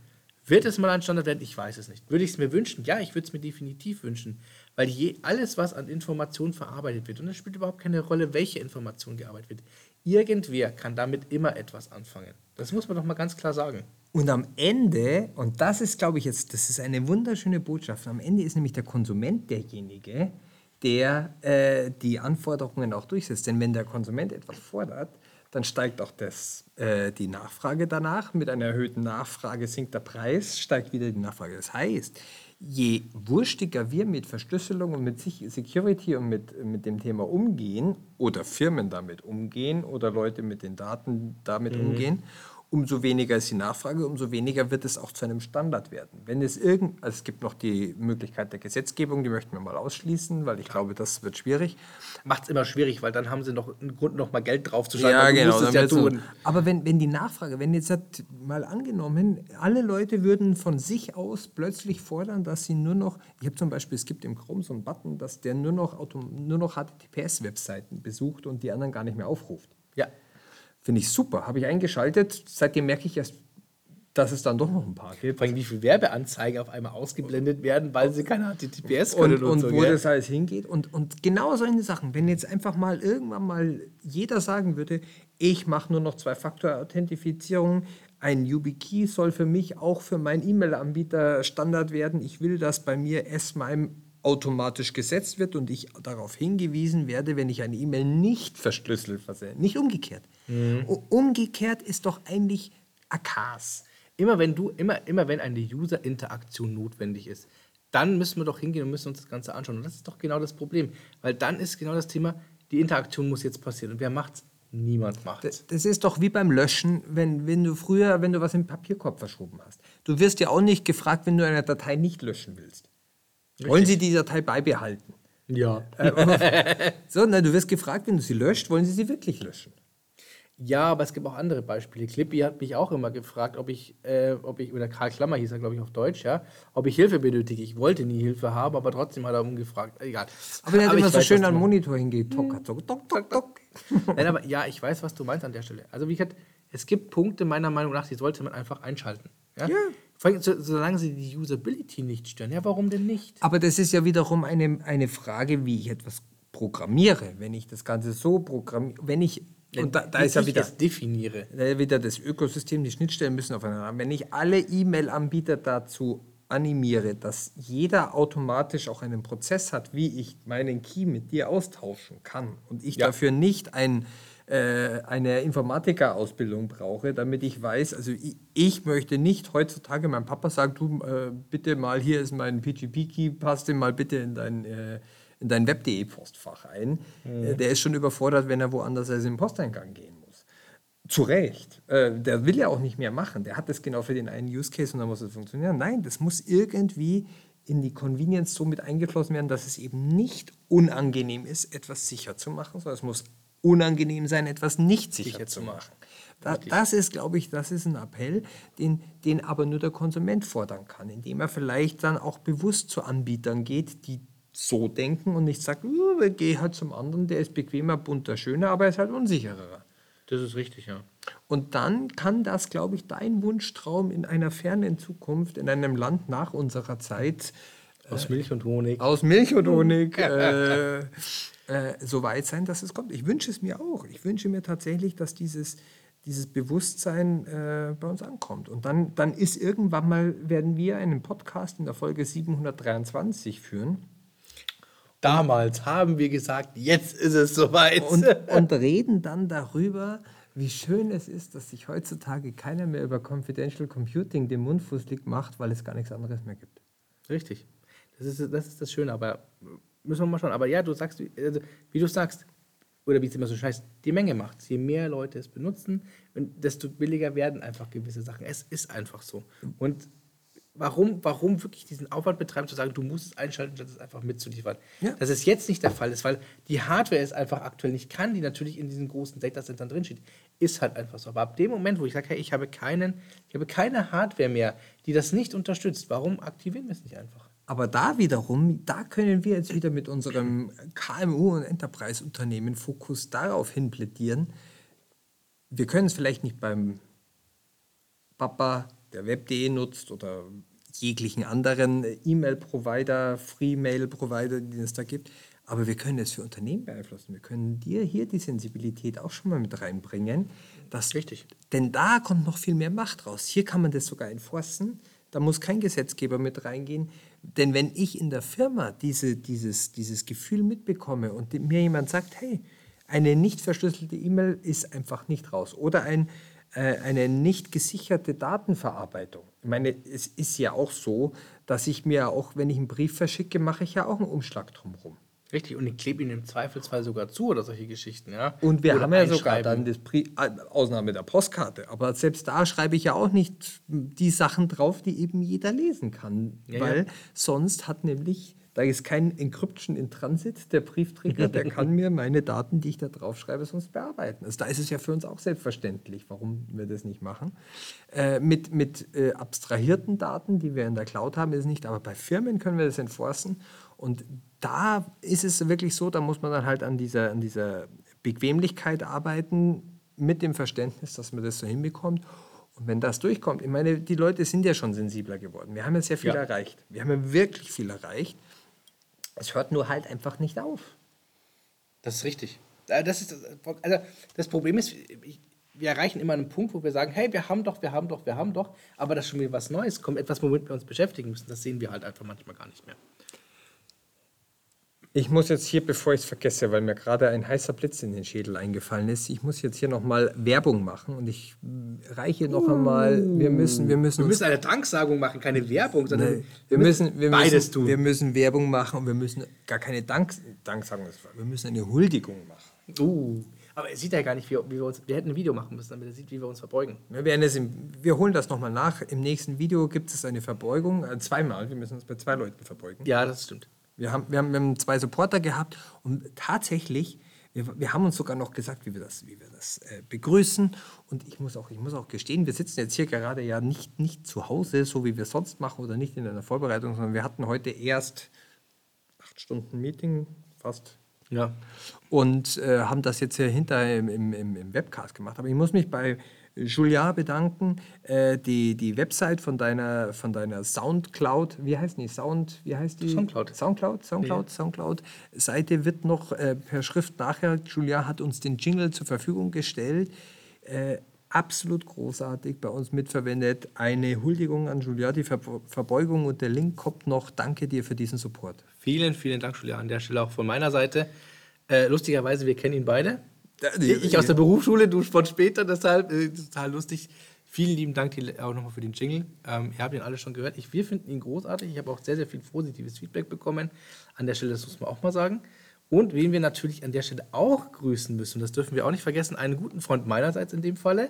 wird es mal ein Standard werden? Ich weiß es nicht. Würde ich es mir wünschen? Ja, ich würde es mir definitiv wünschen. Weil je, alles, was an Informationen verarbeitet wird, und es spielt überhaupt keine Rolle, welche Information gearbeitet wird, irgendwer kann damit immer etwas anfangen. Das muss man doch mal ganz klar sagen. Und am Ende, und das ist, glaube ich, jetzt, das ist eine wunderschöne Botschaft, am Ende ist nämlich der Konsument derjenige, der äh, die Anforderungen auch durchsetzt. Denn wenn der Konsument etwas fordert, dann steigt auch das, äh, die Nachfrage danach. Mit einer erhöhten Nachfrage sinkt der Preis, steigt wieder die Nachfrage. Das heißt, je wurstiger wir mit Verschlüsselung und mit Security und mit, mit dem Thema umgehen oder Firmen damit umgehen oder Leute mit den Daten damit mhm. umgehen, umso weniger ist die Nachfrage, umso weniger wird es auch zu einem Standard werden. Wenn es irgend, also es gibt noch die Möglichkeit der Gesetzgebung, die möchten wir mal ausschließen, weil ich glaube, das wird schwierig. Macht es immer schwierig, weil dann haben sie noch einen Grund, noch mal Geld draufzuschlagen. Ja, genau. Es ja tun. Aber wenn, wenn die Nachfrage, wenn jetzt mal angenommen, alle Leute würden von sich aus plötzlich fordern, dass sie nur noch, ich habe zum Beispiel, es gibt im Chrome so einen Button, dass der nur noch, nur noch HTTPS-Webseiten besucht und die anderen gar nicht mehr aufruft. Ja. Finde ich super. Habe ich eingeschaltet. Seitdem merke ich erst, dass es dann doch noch ein paar gibt. Vor allem, wie viele Werbeanzeigen auf einmal ausgeblendet werden, weil sie keine HTTPS können. Und, und, und so, wo gell? das alles hingeht. Und, und genau solche Sachen. Wenn jetzt einfach mal irgendwann mal jeder sagen würde, ich mache nur noch Zwei-Faktor-Authentifizierung, ein YubiKey soll für mich auch für meinen E-Mail-Anbieter Standard werden. Ich will, dass bei mir S-MIME automatisch gesetzt wird und ich darauf hingewiesen werde, wenn ich eine E-Mail nicht verschlüsselt versende. Nicht umgekehrt. Mhm. Umgekehrt ist doch eigentlich AKs. Immer wenn du, immer, immer wenn eine User-Interaktion notwendig ist, dann müssen wir doch hingehen und müssen uns das Ganze anschauen. Und das ist doch genau das Problem. Weil dann ist genau das Thema, die Interaktion muss jetzt passieren. Und wer macht's? Niemand macht das, das ist doch wie beim Löschen, wenn, wenn du früher, wenn du was im Papierkorb verschoben hast. Du wirst ja auch nicht gefragt, wenn du eine Datei nicht löschen willst. Richtig. Wollen Sie die Datei beibehalten? Ja. Äh, so, na, du wirst gefragt, wenn du sie löscht, wollen Sie sie wirklich löschen? Ja, aber es gibt auch andere Beispiele. Clippy hat mich auch immer gefragt, ob ich, äh, ob ich, oder Karl Klammer hieß er, glaube ich, auf Deutsch, ja, ob ich Hilfe benötige. Ich wollte nie Hilfe haben, aber trotzdem hat er umgefragt. Egal. Aber er hat aber immer so weiß, schön an den Monitor hingeht. Tok, tok, tok, tok, tok. Nein, aber ja, ich weiß, was du meinst an der Stelle. Also, wie gesagt, es gibt Punkte meiner Meinung nach, die sollte man einfach einschalten. Ja. ja. Solange sie die Usability nicht stören. Ja, warum denn nicht? Aber das ist ja wiederum eine, eine Frage, wie ich etwas programmiere. Wenn ich das Ganze so programmiere, wenn ich und da, da ist ja wieder, definiere. Da wieder das Ökosystem, die Schnittstellen müssen aufeinander haben. Wenn ich alle E-Mail-Anbieter dazu animiere, dass jeder automatisch auch einen Prozess hat, wie ich meinen Key mit dir austauschen kann und ich ja. dafür nicht ein, eine Informatikerausbildung brauche, damit ich weiß, also ich, ich, möchte nicht heutzutage, mein Papa sagt, du äh, bitte mal, hier ist mein PGP-Key, passt den mal bitte in dein äh, in dein Web.de-Postfach ein. Mhm. Der ist schon überfordert, wenn er woanders als im Posteingang gehen muss. Zu Recht. Äh, der will ja auch nicht mehr machen. Der hat das genau für den einen Use Case und dann muss es funktionieren. Nein, das muss irgendwie in die Convenience so mit eingeflossen werden, dass es eben nicht unangenehm ist, etwas sicher zu machen, sondern es muss unangenehm sein, etwas nicht sicher, zu machen. Da, das ist, glaube ich, das ist ein Appell, den, den aber nur der Konsument fordern kann, indem er vielleicht dann auch bewusst zu Anbietern geht, die so denken und nicht sagt, uh, geh halt zum anderen, der ist bequemer, bunter, schöner, aber er ist halt unsicherer. Das ist richtig, ja. Und dann kann das, glaube ich, dein Wunschtraum in einer fernen Zukunft, in einem Land nach unserer Zeit. Aus Milch und Honig. Aus Milch und Honig. äh, äh, so weit sein, dass es kommt. Ich wünsche es mir auch. Ich wünsche mir tatsächlich, dass dieses, dieses Bewusstsein äh, bei uns ankommt. Und dann, dann ist irgendwann mal, werden wir einen Podcast in der Folge 723 führen Damals haben wir gesagt, jetzt ist es soweit. Und, und reden dann darüber, wie schön es ist, dass sich heutzutage keiner mehr über Confidential Computing den Mundfußlig macht, weil es gar nichts anderes mehr gibt. Richtig. Das ist das, ist das Schöne, aber müssen wir mal schauen. Aber ja, du sagst, also, wie du sagst, oder wie es immer so scheißt, die Menge macht Je mehr Leute es benutzen, desto billiger werden einfach gewisse Sachen. Es ist einfach so. Und warum, warum wirklich diesen Aufwand betreiben, zu sagen, du musst es einschalten, statt es einfach mitzuliefern. Ja. Dass es jetzt nicht der Fall ist, weil die Hardware es einfach aktuell nicht kann, die natürlich in diesen großen Datacentern drinsteht, ist halt einfach so. Aber ab dem Moment, wo ich sage, hey, ich habe, keinen, ich habe keine Hardware mehr, die das nicht unterstützt, warum aktivieren wir es nicht einfach? Aber da wiederum, da können wir jetzt wieder mit unserem KMU- und Enterprise-Unternehmen Fokus darauf hin plädieren. Wir können es vielleicht nicht beim Papa der Web.de nutzt oder jeglichen anderen E-Mail-Provider, Free-Mail-Provider, die es da gibt. Aber wir können es für Unternehmen beeinflussen. Wir können dir hier die Sensibilität auch schon mal mit reinbringen. Dass, Richtig. Denn da kommt noch viel mehr Macht raus. Hier kann man das sogar enforcen. Da muss kein Gesetzgeber mit reingehen. Denn wenn ich in der Firma diese, dieses, dieses Gefühl mitbekomme und mir jemand sagt, hey, eine nicht verschlüsselte E-Mail ist einfach nicht raus oder ein, äh, eine nicht gesicherte Datenverarbeitung. Ich meine, es ist ja auch so, dass ich mir auch, wenn ich einen Brief verschicke, mache ich ja auch einen Umschlag drumherum. Richtig, und ich klebe ihn im Zweifelsfall sogar zu oder solche Geschichten, ja. Und wir oder haben ja sogar dann das Brief, äh, Ausnahme der Postkarte, aber selbst da schreibe ich ja auch nicht die Sachen drauf, die eben jeder lesen kann, Ja, weil ja. sonst hat nämlich, da ist kein Encryption in Transit, der Briefträger, der kann mir meine Daten, die ich da drauf schreibe, sonst bearbeiten. Also da ist es ja für uns auch selbstverständlich, warum wir das nicht machen. Äh, mit mit äh, abstrahierten Daten, die wir in der Cloud haben, ist es nicht, aber bei Firmen können wir das enforcen und da ist es wirklich so, da muss man dann halt an dieser, an dieser Bequemlichkeit arbeiten, mit dem Verständnis, dass man das so hinbekommt. Und wenn das durchkommt, ich meine, die Leute sind ja schon sensibler geworden. Wir haben ja sehr viel Ja. erreicht. Wir haben ja wirklich viel erreicht. Es hört nur halt einfach nicht auf. Das ist richtig. Äh, Das, ist, also das Problem ist, wir erreichen immer einen Punkt, wo wir sagen, hey, wir haben doch, wir haben doch, wir haben doch, aber dass schon wieder was Neues kommt, etwas, womit wir uns beschäftigen müssen, das sehen wir halt einfach manchmal gar nicht mehr. Ich muss jetzt hier, bevor ich es vergesse, weil mir gerade ein heißer Blitz in den Schädel eingefallen ist, ich muss jetzt hier nochmal Werbung machen und ich reiche noch einmal, wir müssen, wir müssen Wir müssen eine Danksagung machen, keine Werbung, sondern Nee, wir müssen, wir beides müssen, tun. Wir müssen Werbung machen und wir müssen gar keine Dank, Danksagung, wir müssen eine Huldigung machen. Uh, aber er sieht ja gar nicht, wie, wie wir uns. Wir hätten ein Video machen müssen, damit er sieht, wie wir uns verbeugen. Wir, werden es im, wir holen das nochmal nach. Im nächsten Video gibt es eine Verbeugung, äh, zweimal. Wir müssen uns bei zwei Leuten verbeugen. Ja, das stimmt. Wir haben, wir, haben, wir haben zwei Supporter gehabt und tatsächlich, wir, wir haben uns sogar noch gesagt, wie wir das, wie wir das äh, begrüßen. Und ich muss, auch, ich muss auch gestehen, wir sitzen jetzt hier gerade ja nicht, nicht zu Hause, so wie wir sonst machen oder nicht in einer Vorbereitung, sondern wir hatten heute erst acht Stunden Meeting, fast Ja. und äh, haben das jetzt hier hinter im, im, im im Webcast gemacht. Aber ich muss mich bei Julia bedanken. Äh, die, die Website von deiner, von deiner Soundcloud, wie heißt die? Sound, wie heißt die? Soundcloud. Soundcloud, Soundcloud, Soundcloud. Seite wird noch äh, per Schrift nachher. Julia hat uns den Jingle zur Verfügung gestellt. Äh, absolut großartig, bei uns mitverwendet. Eine Huldigung an Julia, die Ver Verbeugung und der Link kommt noch. Danke dir für diesen Support. Vielen, vielen Dank, Julia, an der Stelle auch von meiner Seite. Äh, lustigerweise, wir kennen ihn beide. Ich aus der Berufsschule, du von später, deshalb äh, total lustig. Vielen lieben Dank auch nochmal für den Jingle. Ähm, ihr habt ihn alle schon gehört. Ich, wir finden ihn großartig. Ich habe auch sehr, sehr viel positives Feedback bekommen. An der Stelle, das muss man auch mal sagen. Und wen wir natürlich an der Stelle auch grüßen müssen, das dürfen wir auch nicht vergessen, einen guten Freund meinerseits in dem Falle,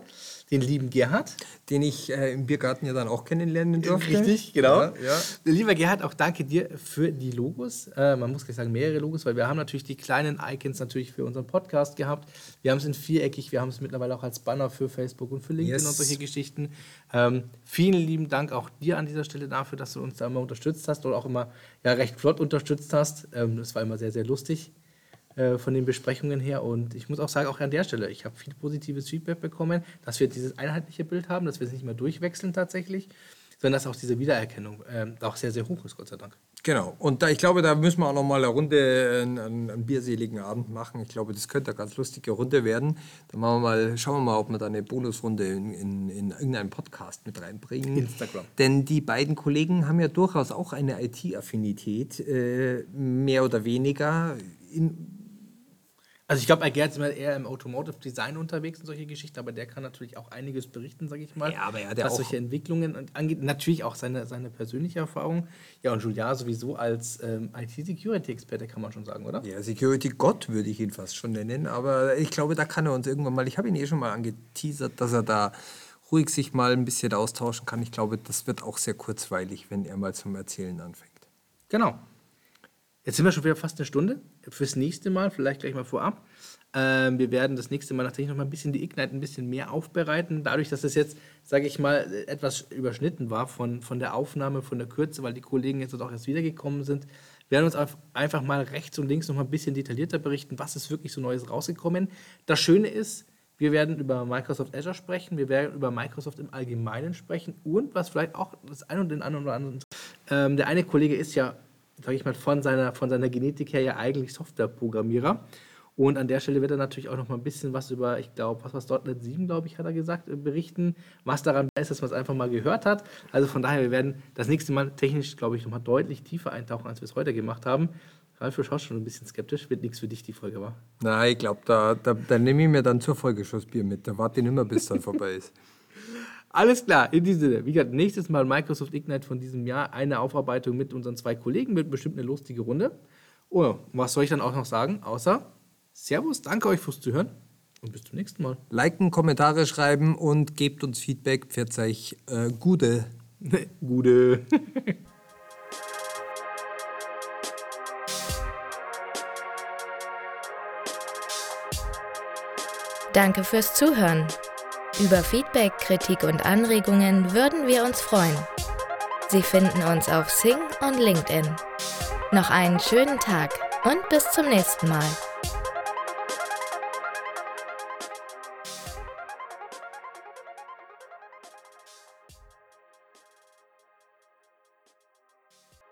den lieben Gerhard. den ich äh, im Biergarten ja dann auch kennenlernen durfte. Richtig, genau. Ja, ja. Lieber Gerhard, auch danke dir für die Logos. Äh, man muss gleich sagen, mehrere Logos, weil wir haben natürlich die kleinen Icons natürlich für unseren Podcast gehabt. Wir haben es in viereckig, wir haben es mittlerweile auch als Banner für Facebook und für LinkedIn Yes. und solche Geschichten. Ähm, vielen lieben Dank auch dir an dieser Stelle dafür, dass du uns da immer unterstützt hast oder auch immer ja, recht flott unterstützt hast. Ähm, das war immer sehr, sehr lustig äh, von den Besprechungen her. Und ich muss auch sagen, auch an der Stelle, ich habe viel positives Feedback bekommen, dass wir dieses einheitliche Bild haben, dass wir es nicht mehr durchwechseln tatsächlich, sondern dass auch diese Wiedererkennung ähm, auch sehr, sehr hoch ist, Gott sei Dank. Genau. Und da, ich glaube, da müssen wir auch noch mal eine Runde, einen, einen, einen bierseligen Abend machen. Ich glaube, das könnte eine ganz lustige Runde werden. Dann machen wir mal, schauen wir mal, ob wir da eine Bonusrunde in, in, in irgendeinen Podcast mit reinbringen. Instagram. Denn die beiden Kollegen haben ja durchaus auch eine IT-Affinität, äh, mehr oder weniger. In, Also ich glaube, Gerd ist immer eher im Automotive Design unterwegs und solche Geschichten, aber der kann natürlich auch einiges berichten, sage ich mal. Ja, aber er was solche Entwicklungen angeht. Natürlich auch seine, seine persönliche Erfahrung. Ja, und Julia sowieso als ähm, IT-Security-Experte kann man schon sagen, oder? Ja, Security Gott würde ich ihn fast schon nennen, aber ich glaube, da kann er uns irgendwann mal, ich habe ihn eh schon mal angeteasert, dass er da ruhig sich mal ein bisschen austauschen kann. Ich glaube, das wird auch sehr kurzweilig, wenn er mal zum Erzählen anfängt. Genau. Jetzt sind wir schon wieder fast eine Stunde. Fürs nächste Mal, vielleicht gleich mal vorab. Ähm, wir werden das nächste Mal natürlich noch mal ein bisschen die Ignite ein bisschen mehr aufbereiten. Dadurch, dass es jetzt, sage ich mal, etwas überschnitten war von, von der Aufnahme, von der Kürze, weil die Kollegen jetzt auch erst wiedergekommen sind, werden uns einfach mal rechts und links noch mal ein bisschen detaillierter berichten, was ist wirklich so Neues rausgekommen. Das Schöne ist, wir werden über Microsoft Azure sprechen, wir werden über Microsoft im Allgemeinen sprechen und was vielleicht auch das ein und den anderen oder anderen. Ähm, der eine Kollege ist ja, sage ich mal, von seiner, von seiner Genetik her ja eigentlich Softwareprogrammierer. Und an der Stelle wird er natürlich auch noch mal ein bisschen was über, ich glaube, was war .NET 7, glaube ich, hat er gesagt, äh, berichten, was daran ist, dass man es einfach mal gehört hat. Also von daher, wir werden das nächste Mal technisch, glaube ich, noch mal deutlich tiefer eintauchen, als wir es heute gemacht haben. Ralf, du schaust schon ein bisschen skeptisch. Wird nichts für dich, die Folge, war? Nein, ich glaube, da, da, da nehme ich mir dann zur Folge schon das Bier mit. Da warte ich nicht mehr, bis dann vorbei ist. Alles klar, in diesem Sinne. Wie gesagt, nächstes Mal Microsoft Ignite von diesem Jahr. Eine Aufarbeitung mit unseren zwei Kollegen. Wird bestimmt eine lustige Runde. Oh, was soll ich dann auch noch sagen? Außer Servus, danke euch fürs Zuhören und bis zum nächsten Mal. Liken, Kommentare schreiben und gebt uns Feedback. Pfiat euch äh, Gute. Gute. Danke fürs Zuhören. Über Feedback, Kritik und Anregungen würden wir uns freuen. Sie finden uns auf Sing und LinkedIn. Noch einen schönen Tag und bis zum nächsten Mal.